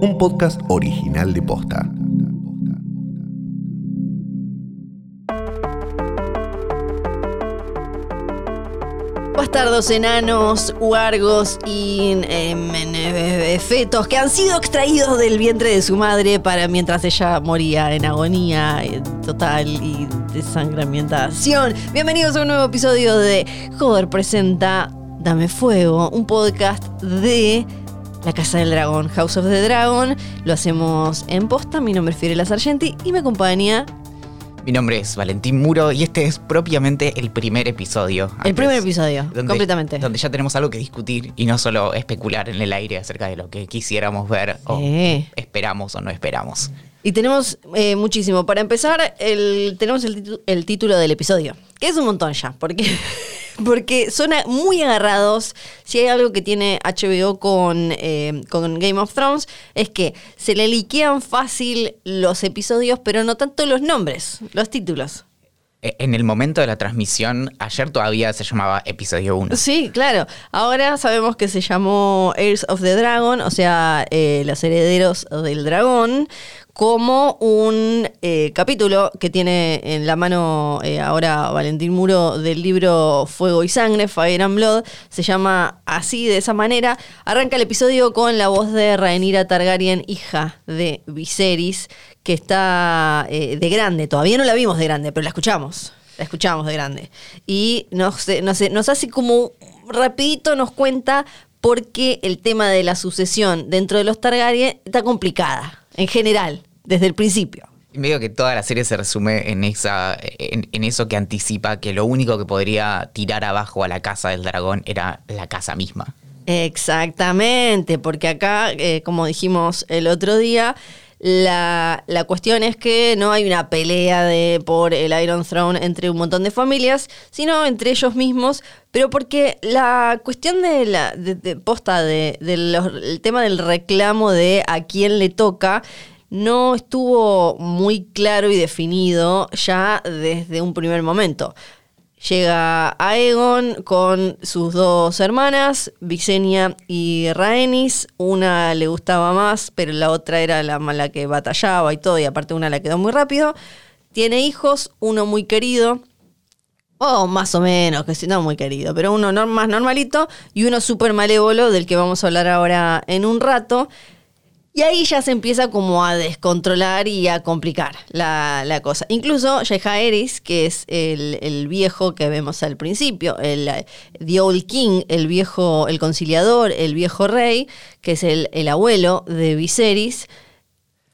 un podcast original de Posta. Bastardos enanos, huargos y em, eh, fetos que han sido extraídos del vientre de su madre para mientras ella moría en agonía eh, total y desangramientación. Bienvenidos a un nuevo episodio de Joder presenta Dame Fuego, un podcast de la Casa del Dragón, House of the Dragon. Lo hacemos en posta. Mi nombre es Fiorella Sargenti y me acompaña Mi nombre es Valentín Muro y este es propiamente el primer episodio. el primer episodio, donde- completamente. Donde ya tenemos algo que discutir y no solo especular en el aire acerca de lo que quisiéramos ver o esperamos o no esperamos. Y tenemos eh, muchísimo. Para empezar, el- tenemos el título del episodio, que es un montón ya, porque, porque son muy agarrados. Si hay algo que tiene HBO con, eh, con Game of Thrones, es que se le liquean fácil los episodios, pero no tanto los nombres, los títulos. E- En el momento de la transmisión, ayer todavía se llamaba episodio 1. Sí, claro. Ahora sabemos que se llamó Heirs of the Dragon, o sea, eh, los herederos del dragón, como un eh, capítulo que tiene en la mano eh, ahora Valentín Muro del libro Fuego y Sangre, Fire and Blood. Se llama así, de esa manera. Arranca el episodio con la voz de Rhaenyra Targaryen, hija de Viserys, que está eh, de grande. Todavía no la vimos de grande, pero la escuchamos. La escuchamos de grande. Y nos, nos, nos hace como rapidito, nos cuenta por qué el tema de la sucesión dentro de los Targaryen está complicada, en general, desde el principio. Y medio que toda la serie se resume en, esa, en, en eso que anticipa que lo único que podría tirar abajo a la casa del dragón era la casa misma. Exactamente, porque acá, eh, como dijimos el otro día, la, la cuestión es que no hay una pelea de, por el Iron Throne entre un montón de familias, sino entre ellos mismos, pero porque la cuestión de la de, de posta de, de el tema del reclamo de a quién le toca no estuvo muy claro y definido ya desde un primer momento. Llega Aegon con sus dos hermanas, Visenya y Rhaenys. Una le gustaba más, pero la otra era la mala que batallaba y todo, y aparte una la quedó muy rápido. Tiene hijos, uno muy querido, o más o menos, que no muy querido, pero uno más normalito y uno súper malévolo, del que vamos a hablar ahora en un rato. Y ahí ya se empieza como a descontrolar y a complicar la, la cosa. Incluso Jaehaerys, que es el, el viejo que vemos al principio, el The Old King, el viejo, el conciliador, el viejo rey, que es el, el abuelo de Viserys,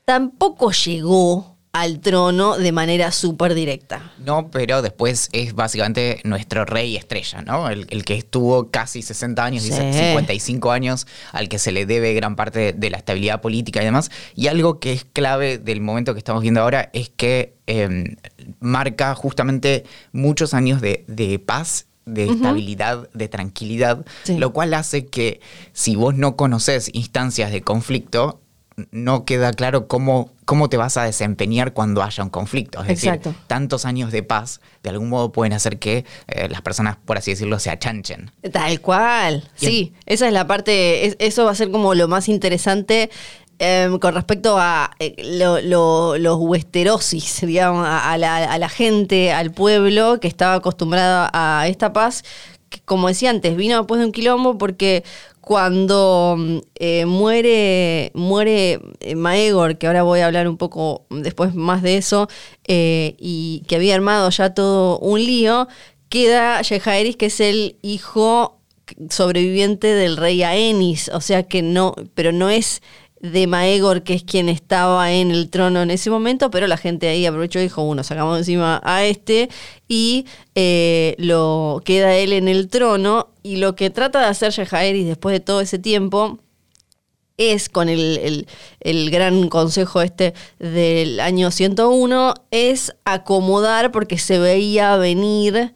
tampoco llegó al trono de manera súper directa. No, pero después es básicamente nuestro rey estrella, ¿no? El, el que estuvo casi 60 años, Sí. dice 55 años, al que se le debe gran parte de, la estabilidad política y demás. Y algo que es clave del momento que estamos viendo ahora es que eh, marca justamente muchos años de, de paz de estabilidad, de tranquilidad, Sí. lo cual hace que si vos no conoces instancias de conflicto, no queda claro cómo, cómo te vas a desempeñar cuando haya un conflicto. Es decir, tantos años de paz de algún modo pueden hacer que eh, las personas, por así decirlo, se achanchen. Tal cual, sí, esa es la parte, es- eso va a ser como lo más interesante em, con respecto a eh, lo- lo- los westerosis, digamos, a, a la, a la gente, al pueblo que estaba acostumbrada a esta paz, que como decía antes, vino después de un quilombo porque cuando mm, eh, muere, muere eh, Maegor, que ahora voy a hablar un poco después más de eso, eh, y que había armado ya todo un lío, queda Jaehaerys, que es el hijo sobreviviente del rey Aenis, o sea que no, pero no es de Maegor, que es quien estaba en el trono en ese momento, pero la gente ahí aprovechó y dijo, bueno, sacamos encima a este y eh, lo queda él en el trono y lo que trata de hacer Jaehaerys después de todo ese tiempo es con el, el- el gran consejo este del año 101, es acomodar porque se veía venir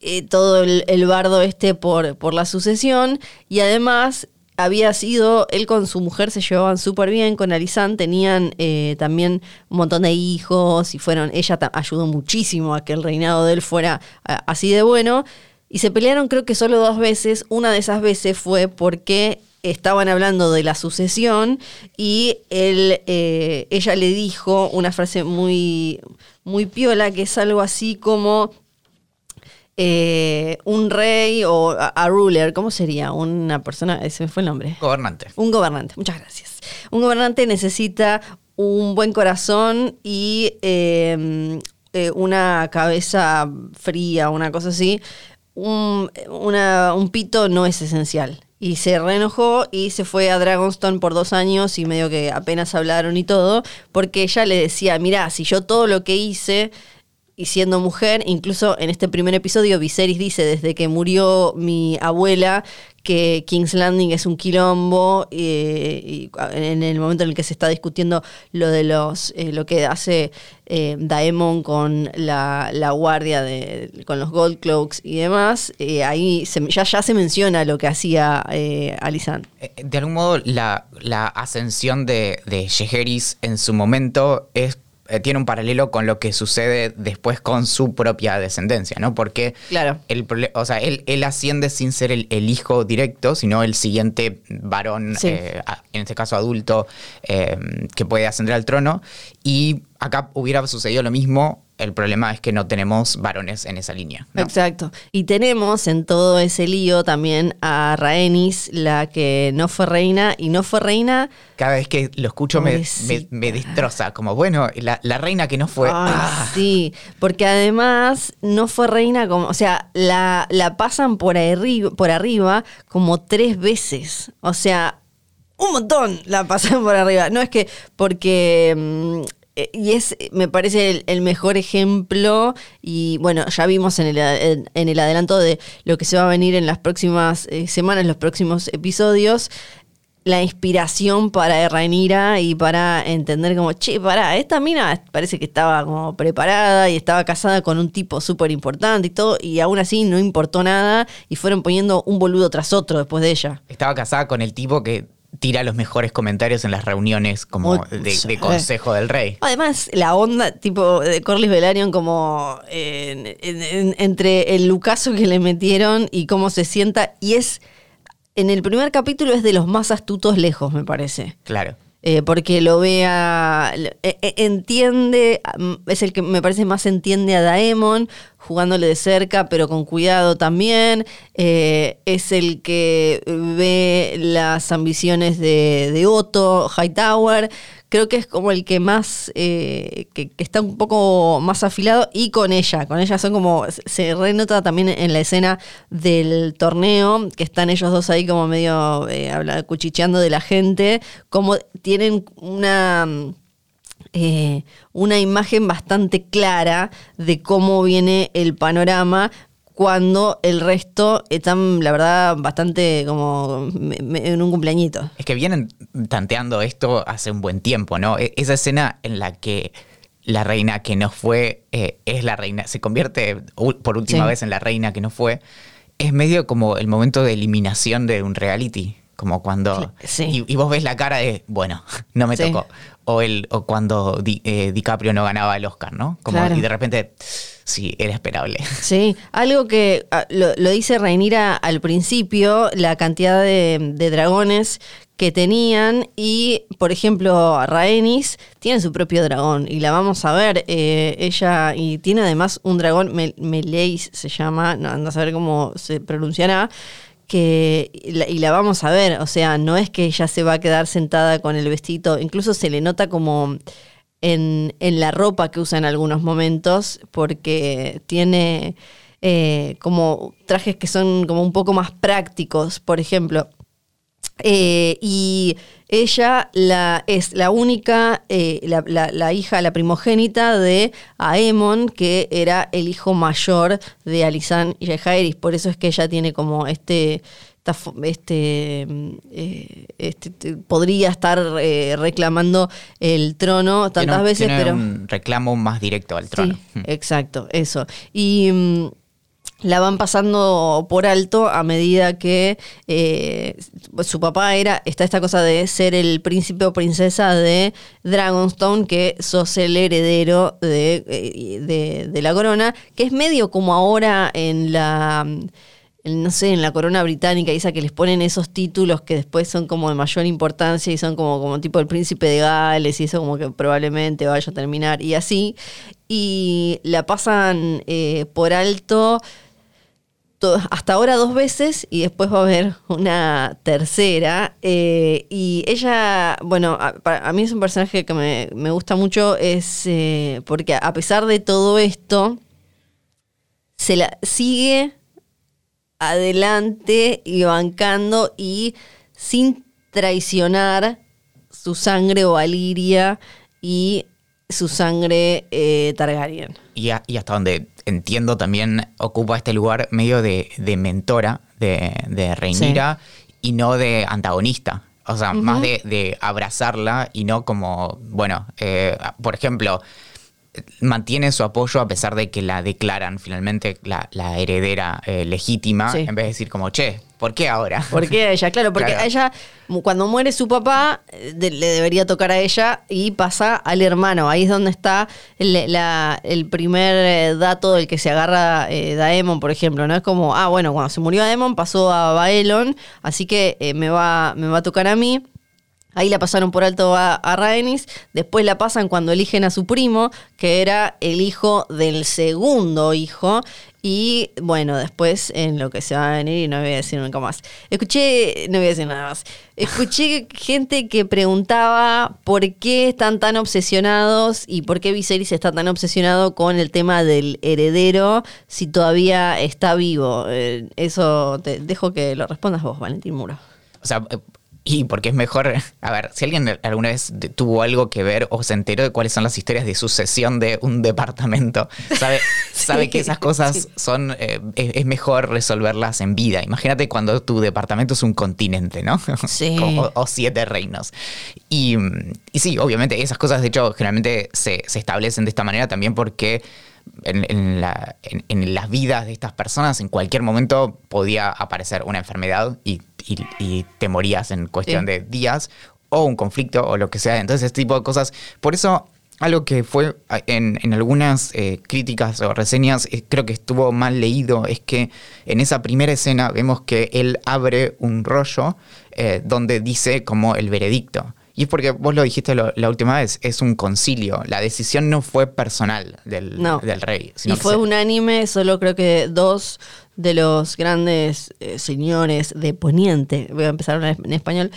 eh, todo el, el bardo este por, por la sucesión y además había sido, él con su mujer se llevaban súper bien, con Alizán tenían eh, también un montón de hijos y fueron, ella ayudó muchísimo a que el reinado de él fuera así de bueno. Y se pelearon creo que solo dos veces. Una de esas veces fue porque estaban hablando de la sucesión y él, eh, ella le dijo una frase muy, muy piola que es algo así como eh, un rey o a, a ruler, ¿cómo sería? Una persona, ese me fue el nombre. Gobernante. Un gobernante, muchas gracias. Un gobernante necesita un buen corazón y eh, eh, una cabeza fría, una cosa así. Un, una- un pito no es esencial. Y se reenojó y se fue a Dragonstone por dos años y medio que apenas hablaron y todo, porque ella le decía, mira, si yo todo lo que hice y siendo mujer, incluso en este primer episodio, Viserys dice, desde que murió mi abuela, que King's Landing es un quilombo, eh, y en el momento en el que se está discutiendo lo de los, eh, lo que hace eh, Daemon con la, la guardia, de, con los Gold Cloaks y demás, eh, ahí se- ya, ya se menciona lo que hacía Alisan. Eh, De algún modo, la, ascensión de, de Jaehaerys en su momento es, eh, tiene un paralelo con lo que sucede después con su propia descendencia, ¿no? Porque Claro. el, o sea, él, él asciende sin ser el, el hijo directo, sino el siguiente varón, Sí. eh, en este caso adulto, eh, que puede ascender al trono. Y acá hubiera sucedido lo mismo. El problema es que no tenemos varones en esa línea. ¿no? Exacto. Y tenemos en todo ese lío también a Rhaenys, la que no fue reina y no fue reina. Cada vez que lo escucho me, me, destroza. Como, bueno, la, la reina que no fue. Ay, ah, sí, porque además no fue reina como, o sea, la, la pasan por, arri- por arriba como tres veces. O sea, un montón la pasan por arriba. No es que porque... eh, y es, me parece, el, mejor ejemplo. Y bueno, ya vimos en el, en, el adelanto de lo que se va a venir en las próximas eh, semanas, los próximos episodios. La inspiración para Rhaenyra y para entender como, che, pará, esta mina parece que estaba como preparada y estaba casada con un tipo súper importante y todo, y aún así no importó nada y fueron poniendo un boludo tras otro después de ella. Estaba casada con el tipo que tira los mejores comentarios en las reuniones como de, consejo del rey. Además, la onda tipo de Corlys Velaryon como en- en- en- entre el lucaso que le metieron y cómo se sienta. Y es, en el primer capítulo es de los más astutos lejos, me parece. Claro. Eh, porque lo vea, e- e- entiende, mm, es el que me parece más entiende a Daemon, jugándole de cerca, pero con cuidado también. Eh, es el que ve las ambiciones de, de Otto Hightower. Creo que es como el que más, eh, que, está un poco más afilado y con ella. Con ella son como, se renota también en la escena del torneo, que están ellos dos ahí como medio eh, cuchicheando de la gente, como tienen una mm, eh, una imagen bastante clara de cómo viene el panorama cuando el resto están, la verdad, bastante como me- me- en un cumpleañito. Es que vienen tanteando esto hace un buen tiempo, ¿no? E- Esa escena en la que la reina que no fue eh, es la reina, se convierte por última Sí. vez en la reina que no fue, es medio como el momento de eliminación de un reality. Como cuando. Sí. Y, y vos ves la cara de, bueno, no me Sí. tocó. O, el, o cuando Di- eh, DiCaprio no ganaba el Oscar, ¿no? Como, Claro. Y de repente, sí, era esperable. Sí, algo que ah, lo, lo dice Reinira al principio, la cantidad de, de dragones que tenían y, por ejemplo, Rhaenys tiene su propio dragón y la vamos a ver, eh, ella y tiene además un dragón, Mel- Meleis se llama, no ando a saber cómo se pronunciará, que y la, vamos a ver, o sea, no es que ella se va a quedar sentada con el vestido, incluso se le nota como en, en la ropa que usa en algunos momentos, porque tiene eh, como trajes que son como un poco más prácticos, por ejemplo. Eh, y ella la, es la única, eh, la, la- la hija, la primogénita de Aemon, que era el hijo mayor de Alisan y Jaehaerys. Por eso es que ella tiene como este, este, mm, eh, este- te- podría estar eh, reclamando el trono tantas Tiene un- veces, tiene pero un reclamo más directo al trono. Sí, exacto, eso. Y mm, la van pasando por alto a medida que eh, su papá era, está esta cosa de ser el príncipe o princesa de Dragonstone, que sos el heredero de, eh, de, la corona, que es medio como ahora en la no sé, en la corona británica, esa que les ponen esos títulos que después son como de mayor importancia y son como, como tipo el príncipe de Gales y eso como que probablemente vaya a terminar y así. Y la pasan eh, por alto hasta ahora dos veces y después va a haber una tercera. Eh, y ella, bueno, a, mí es un personaje que me, gusta mucho, es eh, porque a pesar de todo esto, se la sigue adelante y bancando y sin traicionar su sangre valiria y su sangre eh, Targaryen. Y, y, hasta donde entiendo también ocupa este lugar medio de, mentora de, de Reinira y no de antagonista. O sea, más de, abrazarla y no como, bueno, eh, por ejemplo, mantiene su apoyo a pesar de que la declaran finalmente la, heredera eh, legítima, en vez de decir como, che, ¿por qué ahora? ¿Por qué a ella? Claro, porque a ella, cuando muere su papá, eh, le debería tocar a ella y pasa al hermano. Ahí es donde está el, primer eh, dato del que se agarra Daemon, por ejemplo. ¿no? Es como, ah, bueno, cuando se murió Daemon pasó a Baelon, así que me, va, me va a tocar a mí. Ahí la pasaron por alto a, a después la pasan cuando eligen a su primo, que era el hijo del segundo hijo, y bueno, después en lo que se va a venir, y no voy a decir nunca más. Escuché, no voy a decir nada más. Escuché gente que preguntaba por qué están tan obsesionados y por qué Viserys está tan obsesionado con el tema del heredero si todavía está vivo. Eh, eso te dejo que lo respondas vos, Valentín Muro. O sea, y porque es mejor, a ver, si alguien alguna vez tuvo algo que ver o se enteró de cuáles son las historias de sucesión de un departamento, sabe, sabe que esas cosas son, eh, es, mejor resolverlas en vida. Imagínate cuando tu departamento es un continente, ¿no? Sí. o, siete reinos. Y, y, sí, obviamente esas cosas, de hecho, generalmente se, se establecen de esta manera también porque en, las vidas de estas personas en cualquier momento podía aparecer una enfermedad y, te morías en cuestión de días o un conflicto o lo que sea. Entonces, este tipo de cosas. Por eso, algo que fue en, algunas eh, críticas o reseñas, eh, creo que estuvo mal leído, es que en esa primera escena vemos que él abre un rollo eh, donde dice como el veredicto. Y es porque vos lo dijiste la última vez, es un concilio. La decisión no fue personal del, del rey. y fue unánime, solo creo que dos de los grandes eh, señores de Poniente, voy a empezar en español,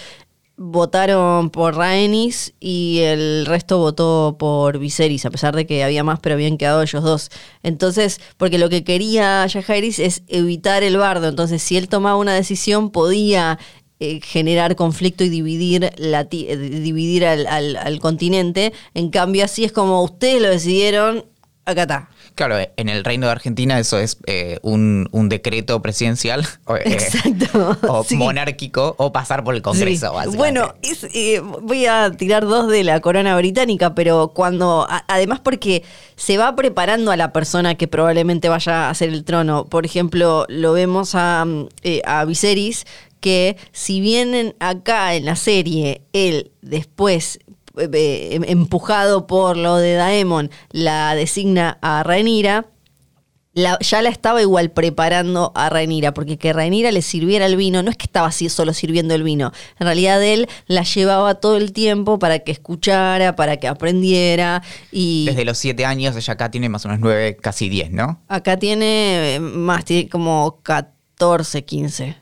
votaron por Rhaenys y el resto votó por Viserys, a pesar de que había más, pero habían quedado ellos dos. Entonces, porque lo que quería Jaehaerys es evitar el bardo, entonces si él tomaba una decisión podía eh, generar conflicto y dividir, la, eh, dividir al, al, continente. En cambio, así es como ustedes lo decidieron, acá está. Claro, en el Reino de Argentina eso es eh, un, decreto presidencial o, monárquico o pasar por el Congreso. Bueno, voy a tirar dos de la corona británica, pero cuando, además porque se va preparando a la persona que probablemente vaya a hacer el trono. Por ejemplo, lo vemos a, a Viserys, que si bien acá en la serie él después eh, eh, em, empujado por lo de Daemon la designa a Rhaenyra ya la estaba igual preparando a Rhaenyra, porque que Rhaenyra le sirviera el vino, no es que estaba así solo sirviendo el vino, en realidad él la llevaba todo el tiempo para que escuchara, para que aprendiera y... Desde los siete años, ella acá tiene más o menos nueve, casi diez, ¿no? Acá tiene eh, más, tiene como 14, 15.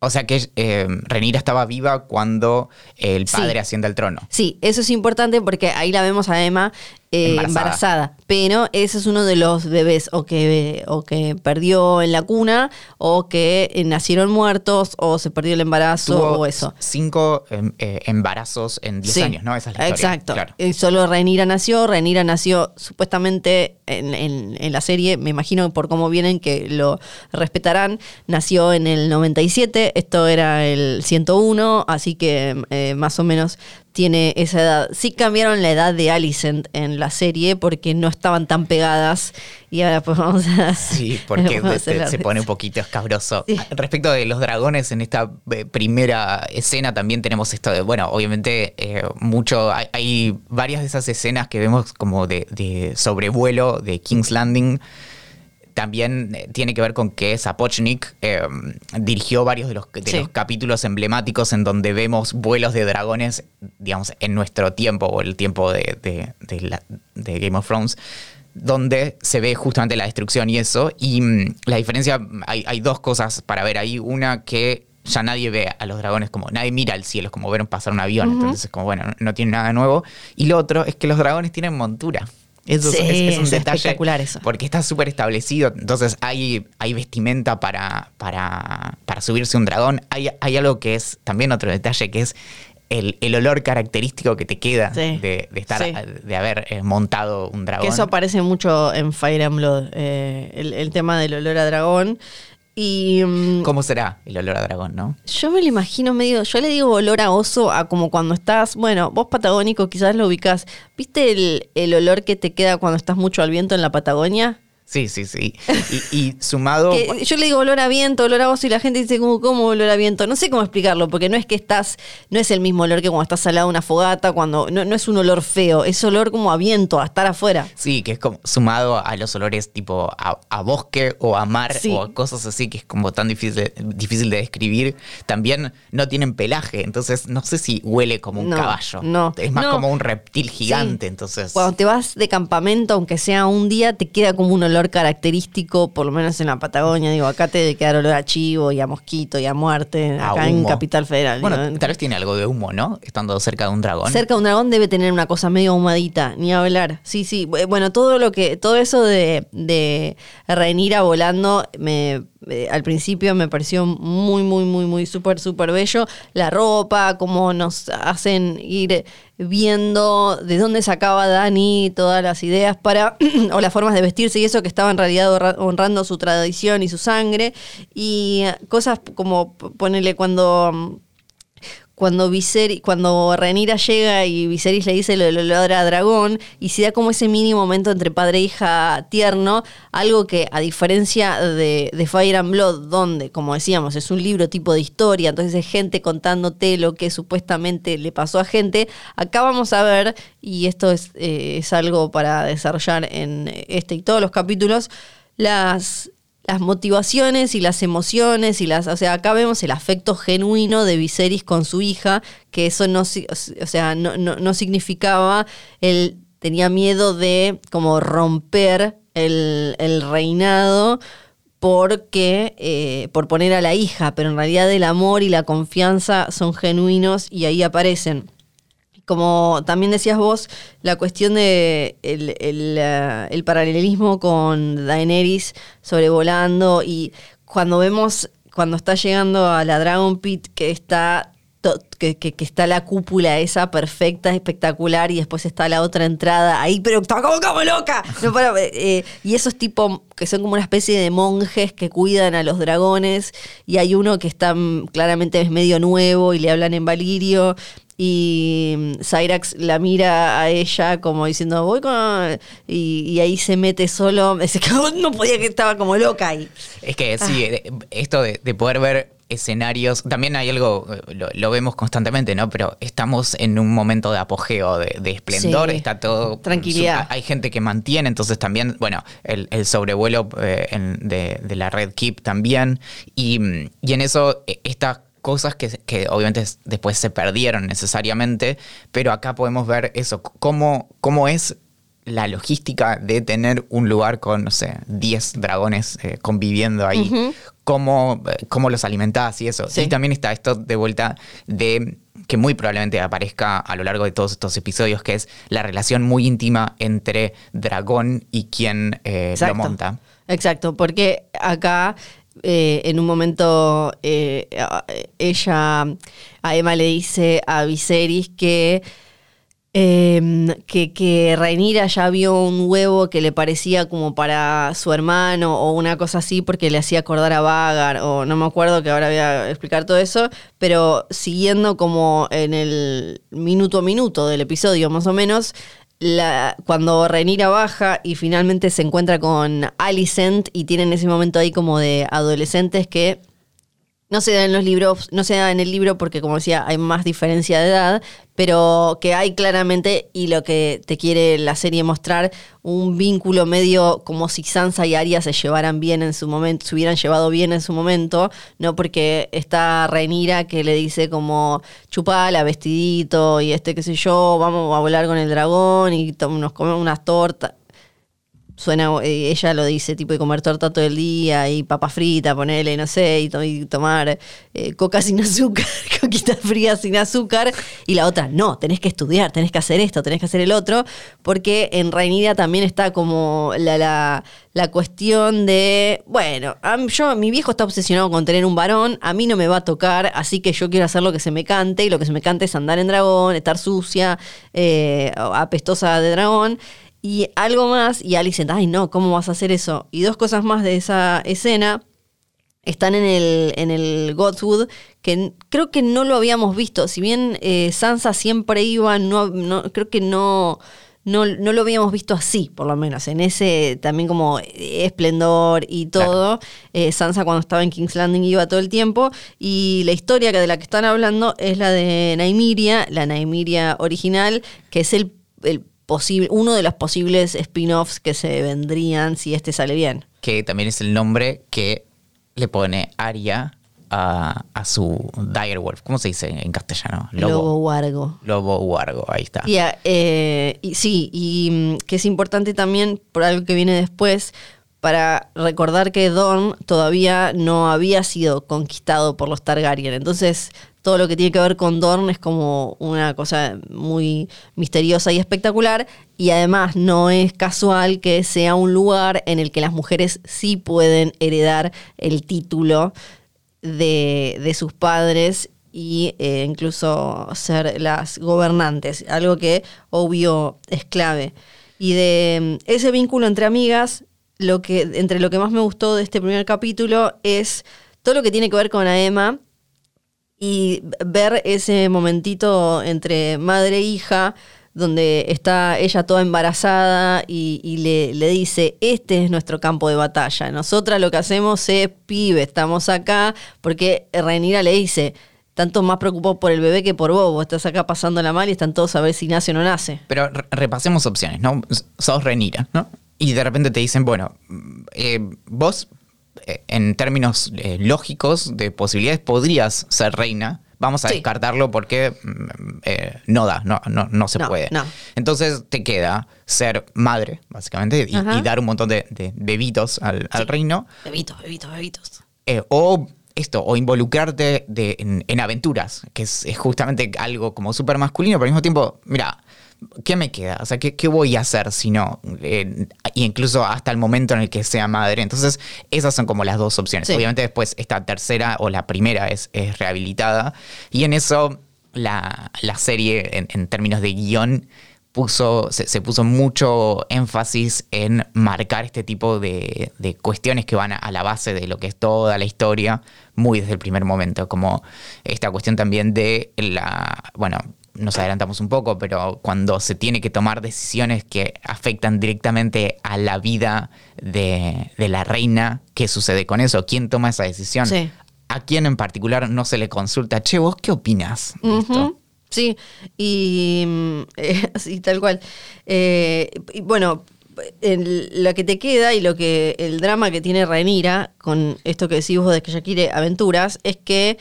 O sea que eh, Renira estaba viva cuando el padre asciende al trono. Sí, eso es importante porque ahí la vemos a Emma eh, embarazada. Pero ese es uno de los bebés o que, o que perdió en la cuna o que eh, nacieron muertos o se perdió el embarazo o eso. Cinco em, eh, embarazos en diez años, ¿no? Esa es la historia. Exacto. Solo Renira nació. Renira nació supuestamente en, en, la serie, me imagino por cómo vienen que lo respetarán. Nació en el 97, esto era el 101, así que más o menos tiene esa edad. Sí cambiaron la edad de Alicent en la serie porque no estaban tan pegadas y ahora pues vamos a... Sí, porque a se, pone un poquito escabroso. Sí. Respecto de los dragones, en esta eh, primera escena también tenemos esto de, bueno, obviamente eh, mucho, hay, hay varias de esas escenas que vemos como de, de sobrevuelo de King's Landing. También eh, tiene que ver con que Sapochnik eh, dirigió varios de, los, de Sí. los capítulos emblemáticos en donde vemos vuelos de dragones, digamos, en nuestro tiempo o el tiempo de, de- de la- de Game of Thrones, donde se ve justamente la destrucción y eso. Y mm, la diferencia, hay, hay dos cosas para ver ahí. Una que ya nadie ve a los dragones como, nadie mira al cielo, es como ver pasar un avión, entonces es como, bueno, no, no tiene nada nuevo. Y lo otro es que los dragones tienen montura. Eso es- Sí, es, es un es detalle espectacular eso. porque está súper establecido. Entonces hay, hay vestimenta para, para, para subirse un dragón. Hay, hay algo que es también otro detalle que es el, el olor característico que te queda Sí, de, de estar sí. de haber eh, montado un dragón. Que eso aparece mucho en Fire and Blood, eh, el, el tema del olor a dragón. Y mm, ¿Cómo será el olor a dragón, no? yo me lo imagino medio, yo le digo olor a oso a como cuando estás, bueno, vos patagónico quizás lo ubicás. ¿Viste el, el olor que te queda cuando estás mucho al viento en la Patagonia? Sí, sí, sí. Y, y sumado. Que yo le digo olor a viento, olor a oso y la gente dice, ¿cómo, ¿cómo olor a viento? No sé cómo explicarlo, porque no es que estás, no es el mismo olor que cuando estás al lado de una fogata, cuando no, no es un olor feo, es olor como a viento, a estar afuera. Sí, que es como sumado a los olores tipo a, a bosque o a mar Sí. o a cosas así que es como tan difícil, difícil de describir. También no tienen pelaje, entonces no sé si huele como un No, caballo. no, Es más no. como un reptil gigante, Sí. entonces. Cuando te vas de campamento, aunque sea un día, te queda como un olor característico, por lo menos en la Patagonia. Digo, acá te debe quedar olor a chivo y a mosquito y a muerte, A acá en. Capital Federal. Bueno, tal vez tiene algo de humo, ¿no? Estando cerca de un dragón. Cerca de un dragón debe tener una cosa medio ahumadita, ni hablar. Sí, sí. Bu- Bueno, todo lo que, todo eso de, de Rhaenyra volando, me, eh, al principio me pareció muy, muy, muy, muy súper, súper bello. La ropa, cómo nos hacen ir viendo de dónde sacaba Dani todas las ideas para, o las formas de vestirse y eso que estaba en realidad honra- honrando su tradición y su sangre. Y cosas como, p- ponele cuando mm, cuando Viserys, cuando Rhaenyra llega y Viserys le dice lo del olor a dragón y se da como ese mini momento entre padre e hija tierno, algo que a diferencia de, de Fire and Blood, donde, como decíamos, es un libro tipo de historia, entonces es gente contándote lo que supuestamente le pasó a gente, acá vamos a ver, y esto es, eh, es algo para desarrollar en este y todos los capítulos, las las motivaciones y las emociones y las, o sea, acá vemos el afecto genuino de Viserys con su hija, que eso no, o sea, no, no significaba, él tenía miedo de como romper el, el reinado porque eh, por poner a la hija, pero en realidad el amor y la confianza son genuinos y ahí aparecen como también decías vos, la cuestión de el, el, eh, el paralelismo con Daenerys sobrevolando y cuando vemos, cuando está llegando a la Dragon Pit, que está que, que- está la cúpula esa perfecta, espectacular, y después está la otra entrada ahí, pero está como, como loca. Eh, y esos tipos que son como una especie de monjes que cuidan a los dragones, y hay uno que está mm, claramente es medio nuevo y le hablan en Valirio. Y mm, Cyrax la mira a ella como diciendo, voy con... Y, y ahí se mete solo. Es que no podía que estaba como loca ahí. Es que sí, Ah. esto de, de poder ver escenarios, también hay algo, eh, lo, lo vemos constantemente, ¿no? Pero estamos en un momento de apogeo, de, de esplendor, Sí. está todo... Tranquilidad. su- hay gente que mantiene, entonces también, bueno, el, el sobrevuelo eh, en- de, de la Red Keep también, y, mm, y en eso eh, estas cosas que, que obviamente después se perdieron necesariamente, pero acá podemos ver eso, cómo, cómo es la logística de tener un lugar con, no sé, 10 dragones eh, conviviendo ahí, cómo, eh, cómo los alimentás y eso. Sí. Y también está esto de vuelta de que muy probablemente aparezca a lo largo de todos estos episodios, que es la relación muy íntima entre dragón y quien eh, lo monta. Exacto, porque acá eh, en un momento eh, ella, a Emma le dice a Viserys que eh, que, ya vio un huevo que le parecía como para su hermano o una cosa así porque le hacía acordar a Vagar o no me acuerdo que ahora voy a explicar todo eso, pero siguiendo como en el minuto a minuto del episodio más o menos, la, cuando Rhaenyra baja y finalmente se encuentra con Alicent y tienen ese momento ahí como de adolescentes que no se da en los libros, no se da en el libro porque como decía hay más diferencia de edad, pero que hay claramente y lo que te quiere la serie mostrar un vínculo medio como si Sansa y Arya se llevaran bien en su momento, se hubieran llevado bien en su momento, no porque está Rhaenyra que le dice como chupala vestidito y este qué sé yo, vamos a volar con el dragón y nos comemos unas tortas suena, eh, ella lo dice, tipo de comer torta todo el día y papa frita, ponerle, no sé, y, y tomar eh, coca sin azúcar, coquita fría sin azúcar, y la otra, no, tenés que estudiar, tenés que hacer esto, tenés que hacer el otro, porque en Rhaenyra también está como la, la, la cuestión de, bueno, yo, mi viejo está obsesionado con tener un varón, a mí no me va a tocar, así que yo quiero hacer lo que se me cante, y lo que se me cante es andar en dragón, estar sucia, eh, apestosa de dragón, y algo más, y Alicent, ay no, ¿cómo vas a hacer eso? Y dos cosas más de esa escena están en el, en el Godwood, que creo que no lo habíamos visto. Si bien eh, Sansa siempre iba, no, no- creo que no, no, no lo habíamos visto así, por lo menos, en ese también como esplendor y todo. Eh, Sansa cuando estaba en King's Landing iba todo el tiempo. Y la historia de la que están hablando es la de Naimiria, la Naimiria original, que es el, el posible, uno de los posibles spin-offs que se vendrían si este sale bien. que también es el nombre que le pone Arya a, a su direwolf. ¿Cómo se dice en castellano? Lobo Wargo. Lobo Huargo, ahí está. Y, eh, y sí, y mm, que es importante también por algo que viene después, para recordar que Dorn todavía no había sido conquistado por los Targaryen. Entonces, todo lo que tiene que ver con Dorn es como una cosa muy misteriosa y espectacular. Y además no es casual que sea un lugar en el que las mujeres sí pueden heredar el título de, de sus padres y eh, incluso ser las gobernantes, algo que obvio es clave. Y de mm, ese vínculo entre amigas, lo que, entre lo que más me gustó de este primer capítulo es todo lo que tiene que ver con Aema y ver ese momentito entre madre e hija donde está ella toda embarazada y, le, dice, este es nuestro campo de batalla. Nosotras lo que hacemos es, pibe, estamos acá, porque Rhaenyra le dice, tanto más preocupado por el bebé que por vos, vos estás acá pasándola mal y están todos a ver si nace o no nace. Pero re- repasemos opciones, ¿no? Sos Renira, ¿no? Y de repente te dicen, bueno, mm, eh, vos, en términos eh, lógicos de posibilidades, podrías ser reina. Vamos a Sí. descartarlo porque mm, eh, no da, no, no, no se No, puede. no. Entonces te queda ser madre, básicamente, y, dar un montón de, de bebitos al, al reino. Bebitos, bebitos, bebitos. Eh, o esto, o involucrarte de- en, en aventuras, que es, es justamente algo como súper masculino, pero al mismo tiempo, mira, ¿qué me queda? O sea, ¿qué, qué voy a hacer si no? Eh, incluso hasta el momento en el que sea madre. Entonces, esas son como las dos opciones. Sí. Obviamente después esta tercera o la primera es, es rehabilitada. Y en eso la, la serie, en, en términos de guion, puso, se, se puso mucho énfasis en marcar este tipo de, de cuestiones que van a, a la base de lo que es toda la historia, muy desde el primer momento, como esta cuestión también de la, bueno, nos adelantamos un poco, pero cuando se tiene que tomar decisiones que afectan directamente a la vida de, de la reina, ¿qué sucede con eso? ¿Quién toma esa decisión? Sí. ¿A quién en particular no se le consulta? Che, ¿vos qué opinas? de esto? Ujú, Sí, y mm, eh, sí, tal cual. Eh, y bueno, el- lo que te queda y lo que el drama que tiene Rhaenyra con esto que decís vos de que ella quiere aventuras es que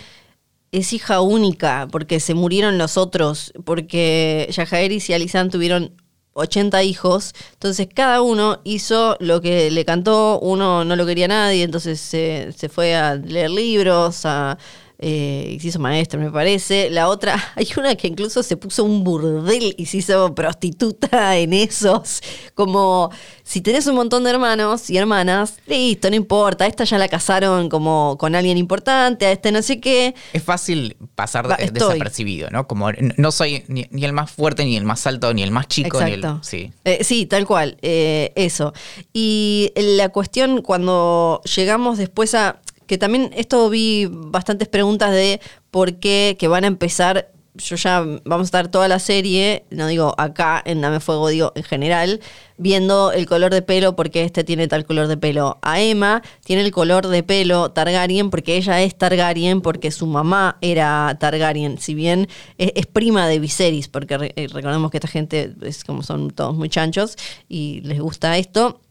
es hija única porque se murieron los otros, porque Yajaeris y Alizán tuvieron 80 hijos, entonces cada uno hizo lo que le cantó, uno no lo quería nadie, entonces se, se fue a leer libros, a eh, y se hizo maestra, me parece. La otra, hay una que incluso se puso un burdel y se hizo prostituta en esos. Como si tenés un montón de hermanos y hermanas, listo, no importa. Esta ya la casaron como con alguien importante, a este no sé qué. Es fácil pasar Va, desapercibido, ¿no? Como no soy ni, ni el más fuerte, ni el más alto, ni el más chico, ni el. Sí. Eh, sí, tal cual, eh, eso. Y la cuestión cuando llegamos después a, que también esto vi bastantes preguntas de por qué que van a empezar, yo ya vamos a estar toda la serie, no digo acá en Dame Fuego, digo en general, viendo el color de pelo porque este tiene tal color de pelo. A Emma tiene el color de pelo Targaryen porque ella es Targaryen porque su mamá era Targaryen, si bien es, prima de Viserys, porque eh, recordemos que esta gente es como son todos muy chanchos y les gusta esto.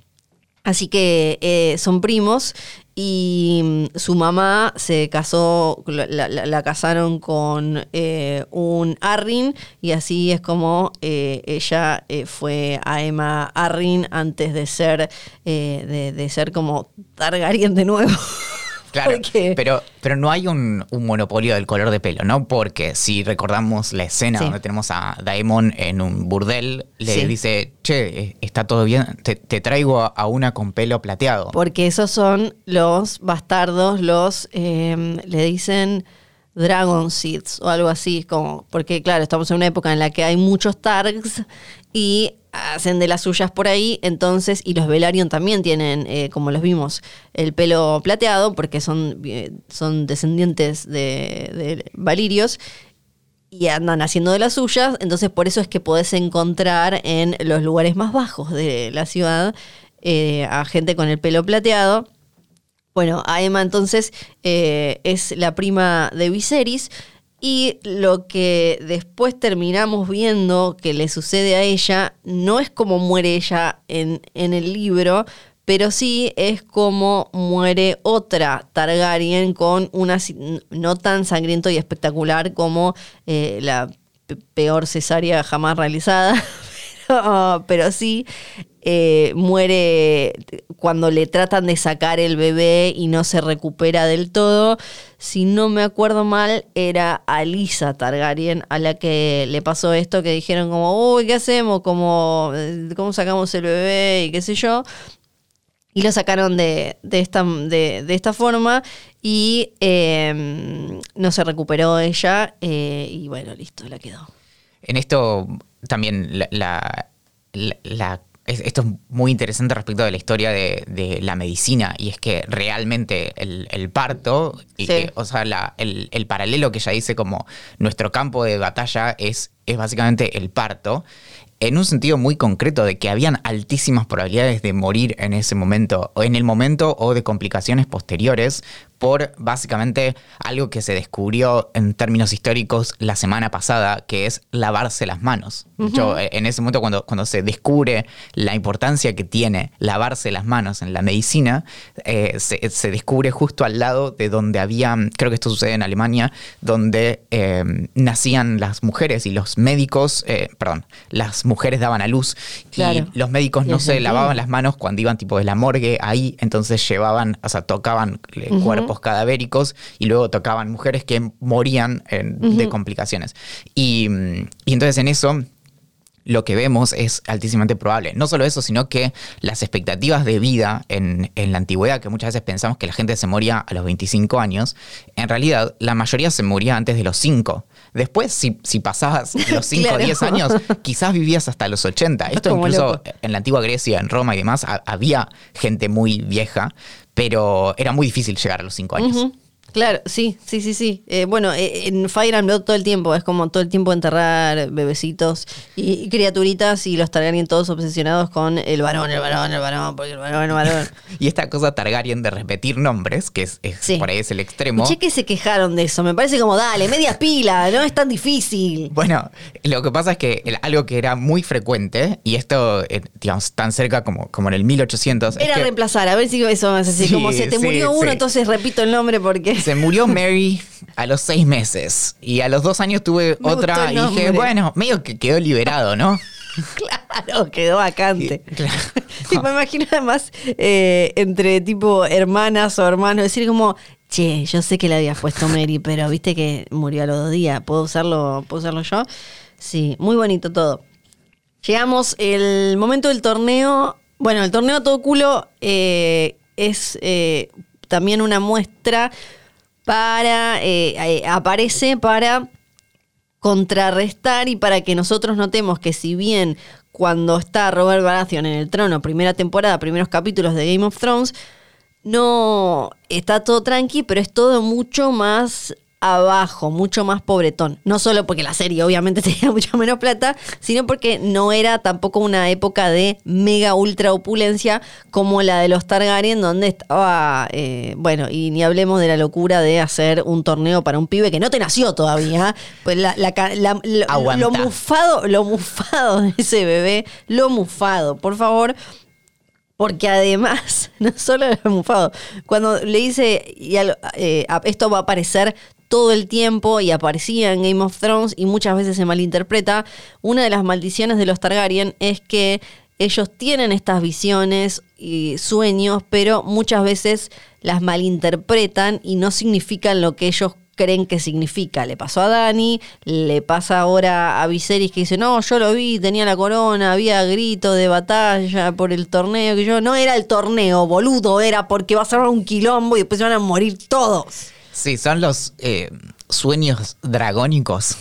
Así que eh, son primos y mm, su mamá se casó, la, la- casaron con eh, un Arryn y así es como eh, ella eh, fue a Emma Arryn antes de ser, eh, de ser como Targaryen de nuevo. Claro, Porque- pero, pero no hay un, un monopolio del color de pelo, ¿no? Porque si recordamos la escena Sí. donde tenemos a Daemon en un burdel, le Sí. dice, che, eh, está todo bien, te, te traigo a- a una con pelo plateado. Porque esos son los bastardos, los, eh, le dicen Dragon Seeds o algo así, como, porque claro, estamos en una época en la que hay muchos Targs y hacen de las suyas por ahí, entonces, y los Velaryon también tienen, eh, como los vimos, el pelo plateado, porque son, eh, son descendientes de, Valirios, y andan haciendo de las suyas, entonces por eso es que podés encontrar en los lugares más bajos de la ciudad eh, a gente con el pelo plateado. Bueno, a Emma entonces es la prima de Viserys y lo que después terminamos viendo que le sucede a ella no es como muere ella en, en el libro, pero sí es como muere otra Targaryen con una no tan sangriento y espectacular como eh, la pe- peor cesárea jamás realizada, pero, sí eh, muere cuando le tratan de sacar el bebé y no se recupera del todo. Si no me acuerdo mal, era Alisa Targaryen a la que le pasó esto, que dijeron como, uy, ¿qué hacemos? Como, eh, ¿Cómo sacamos el bebé? Y qué sé yo. Y lo sacaron de, de esta, de, de esta forma y eh, no se recuperó ella eh, y bueno, listo, la quedó. En esto también la, la- la- la- es- esto es muy interesante respecto de la historia de, de la medicina y es que realmente el, el parto, y, Sí. o sea, la- el, el paralelo que ella dice como nuestro campo de batalla es, es básicamente el parto, en un sentido muy concreto de que habían altísimas probabilidades de morir en ese momento, o en el momento o de complicaciones posteriores por básicamente algo que se descubrió en términos históricos la semana pasada, que es lavarse las manos. Eh, en ese momento cuando, cuando se descubre la importancia que tiene lavarse las manos en la medicina, eh, se, se descubre justo al lado de donde había, creo que esto sucede en Alemania, donde eh, nacían las mujeres y los médicos, eh, perdón, las mujeres daban a luz Claro. y los médicos no se lavaban las manos cuando iban tipo de la morgue ahí, entonces llevaban, o sea, tocaban eh, cuerpos cadavéricos y luego tocaban mujeres que morían eh, de complicaciones. Y, mm, y entonces en eso lo que vemos es altísimamente probable. No solo eso, sino que las expectativas de vida en, en la antigüedad, que muchas veces pensamos que la gente se moría a los 25 años, en realidad la mayoría se moría antes de los 5. Después, si, si pasabas los 5 o Claro. 10 años, quizás vivías hasta los 80. Esto Como incluso loco. en la antigua Grecia, en Roma y demás, ha- había gente muy vieja, pero era muy difícil llegar a los 5 años. Claro, sí, sí, sí, sí. Eh, bueno, eh, en Fire and Blood todo el tiempo, es como todo el tiempo enterrar bebecitos y, y criaturitas y los Targaryen todos obsesionados con el varón, el varón, el varón, porque el varón, el varón. Y esta cosa Targaryen de repetir nombres, que es, es- Sí. por ahí es el extremo. Escuché que se quejaron de eso, me parece como, dale, media pila, no es tan difícil. Bueno, lo que pasa es que el- algo que era muy frecuente, y esto, eh, digamos, tan cerca como, como en el 1800, es Era que reemplazar, a ver si eso es así, Sí, como se te sí, murió uno, entonces repito el nombre porque... se murió Mary a los seis meses. Y a los dos años tuve Me otra y dije, bueno, medio que quedó liberado, ¿no? Claro, quedó vacante. Claro. Sí, me imagino además eh, entre tipo hermanas o hermanos, decir como, Che, yo sé que le había puesto Mary, pero viste que murió a los dos días. ¿Puedo usarlo, ¿puedo usarlo yo? Sí, muy bonito todo. Llegamos el momento del torneo. Bueno, el torneo todo culo eh, es eh, también una muestra para. eh, eh, aparece para contrarrestar y para que nosotros notemos que si bien cuando está Robert Baratheon en el trono, primera temporada, primeros capítulos de Game of Thrones, no está todo tranqui, pero es todo mucho más abajo, mucho más pobretón. No solo porque la serie obviamente tenía mucha menos plata, sino porque no era tampoco una época de mega ultra opulencia como la de los Targaryen, donde estaba, eh, bueno, y ni hablemos de la locura de hacer un torneo para un pibe que no te nació todavía. Pues la, la ca- la- lo- lo mufado, lo mufado de ese bebé, lo mufado, por favor. Porque además, no solo era mufado, cuando le dice, y al- eh, esto va a aparecer todo el tiempo y aparecía en Game of Thrones y muchas veces se malinterpreta, una de las maldiciones de los Targaryen es que ellos tienen estas visiones y sueños, pero muchas veces las malinterpretan y no significan lo que ellos creen que significa. Le pasó a Dani, le pasa ahora a Viserys que dice, no, yo lo vi, tenía la corona, había grito de batalla por el torneo, que yo, no era el torneo, boludo, era porque va a ser un quilombo y después van a morir todos. Sí, son los eh, sueños dragónicos.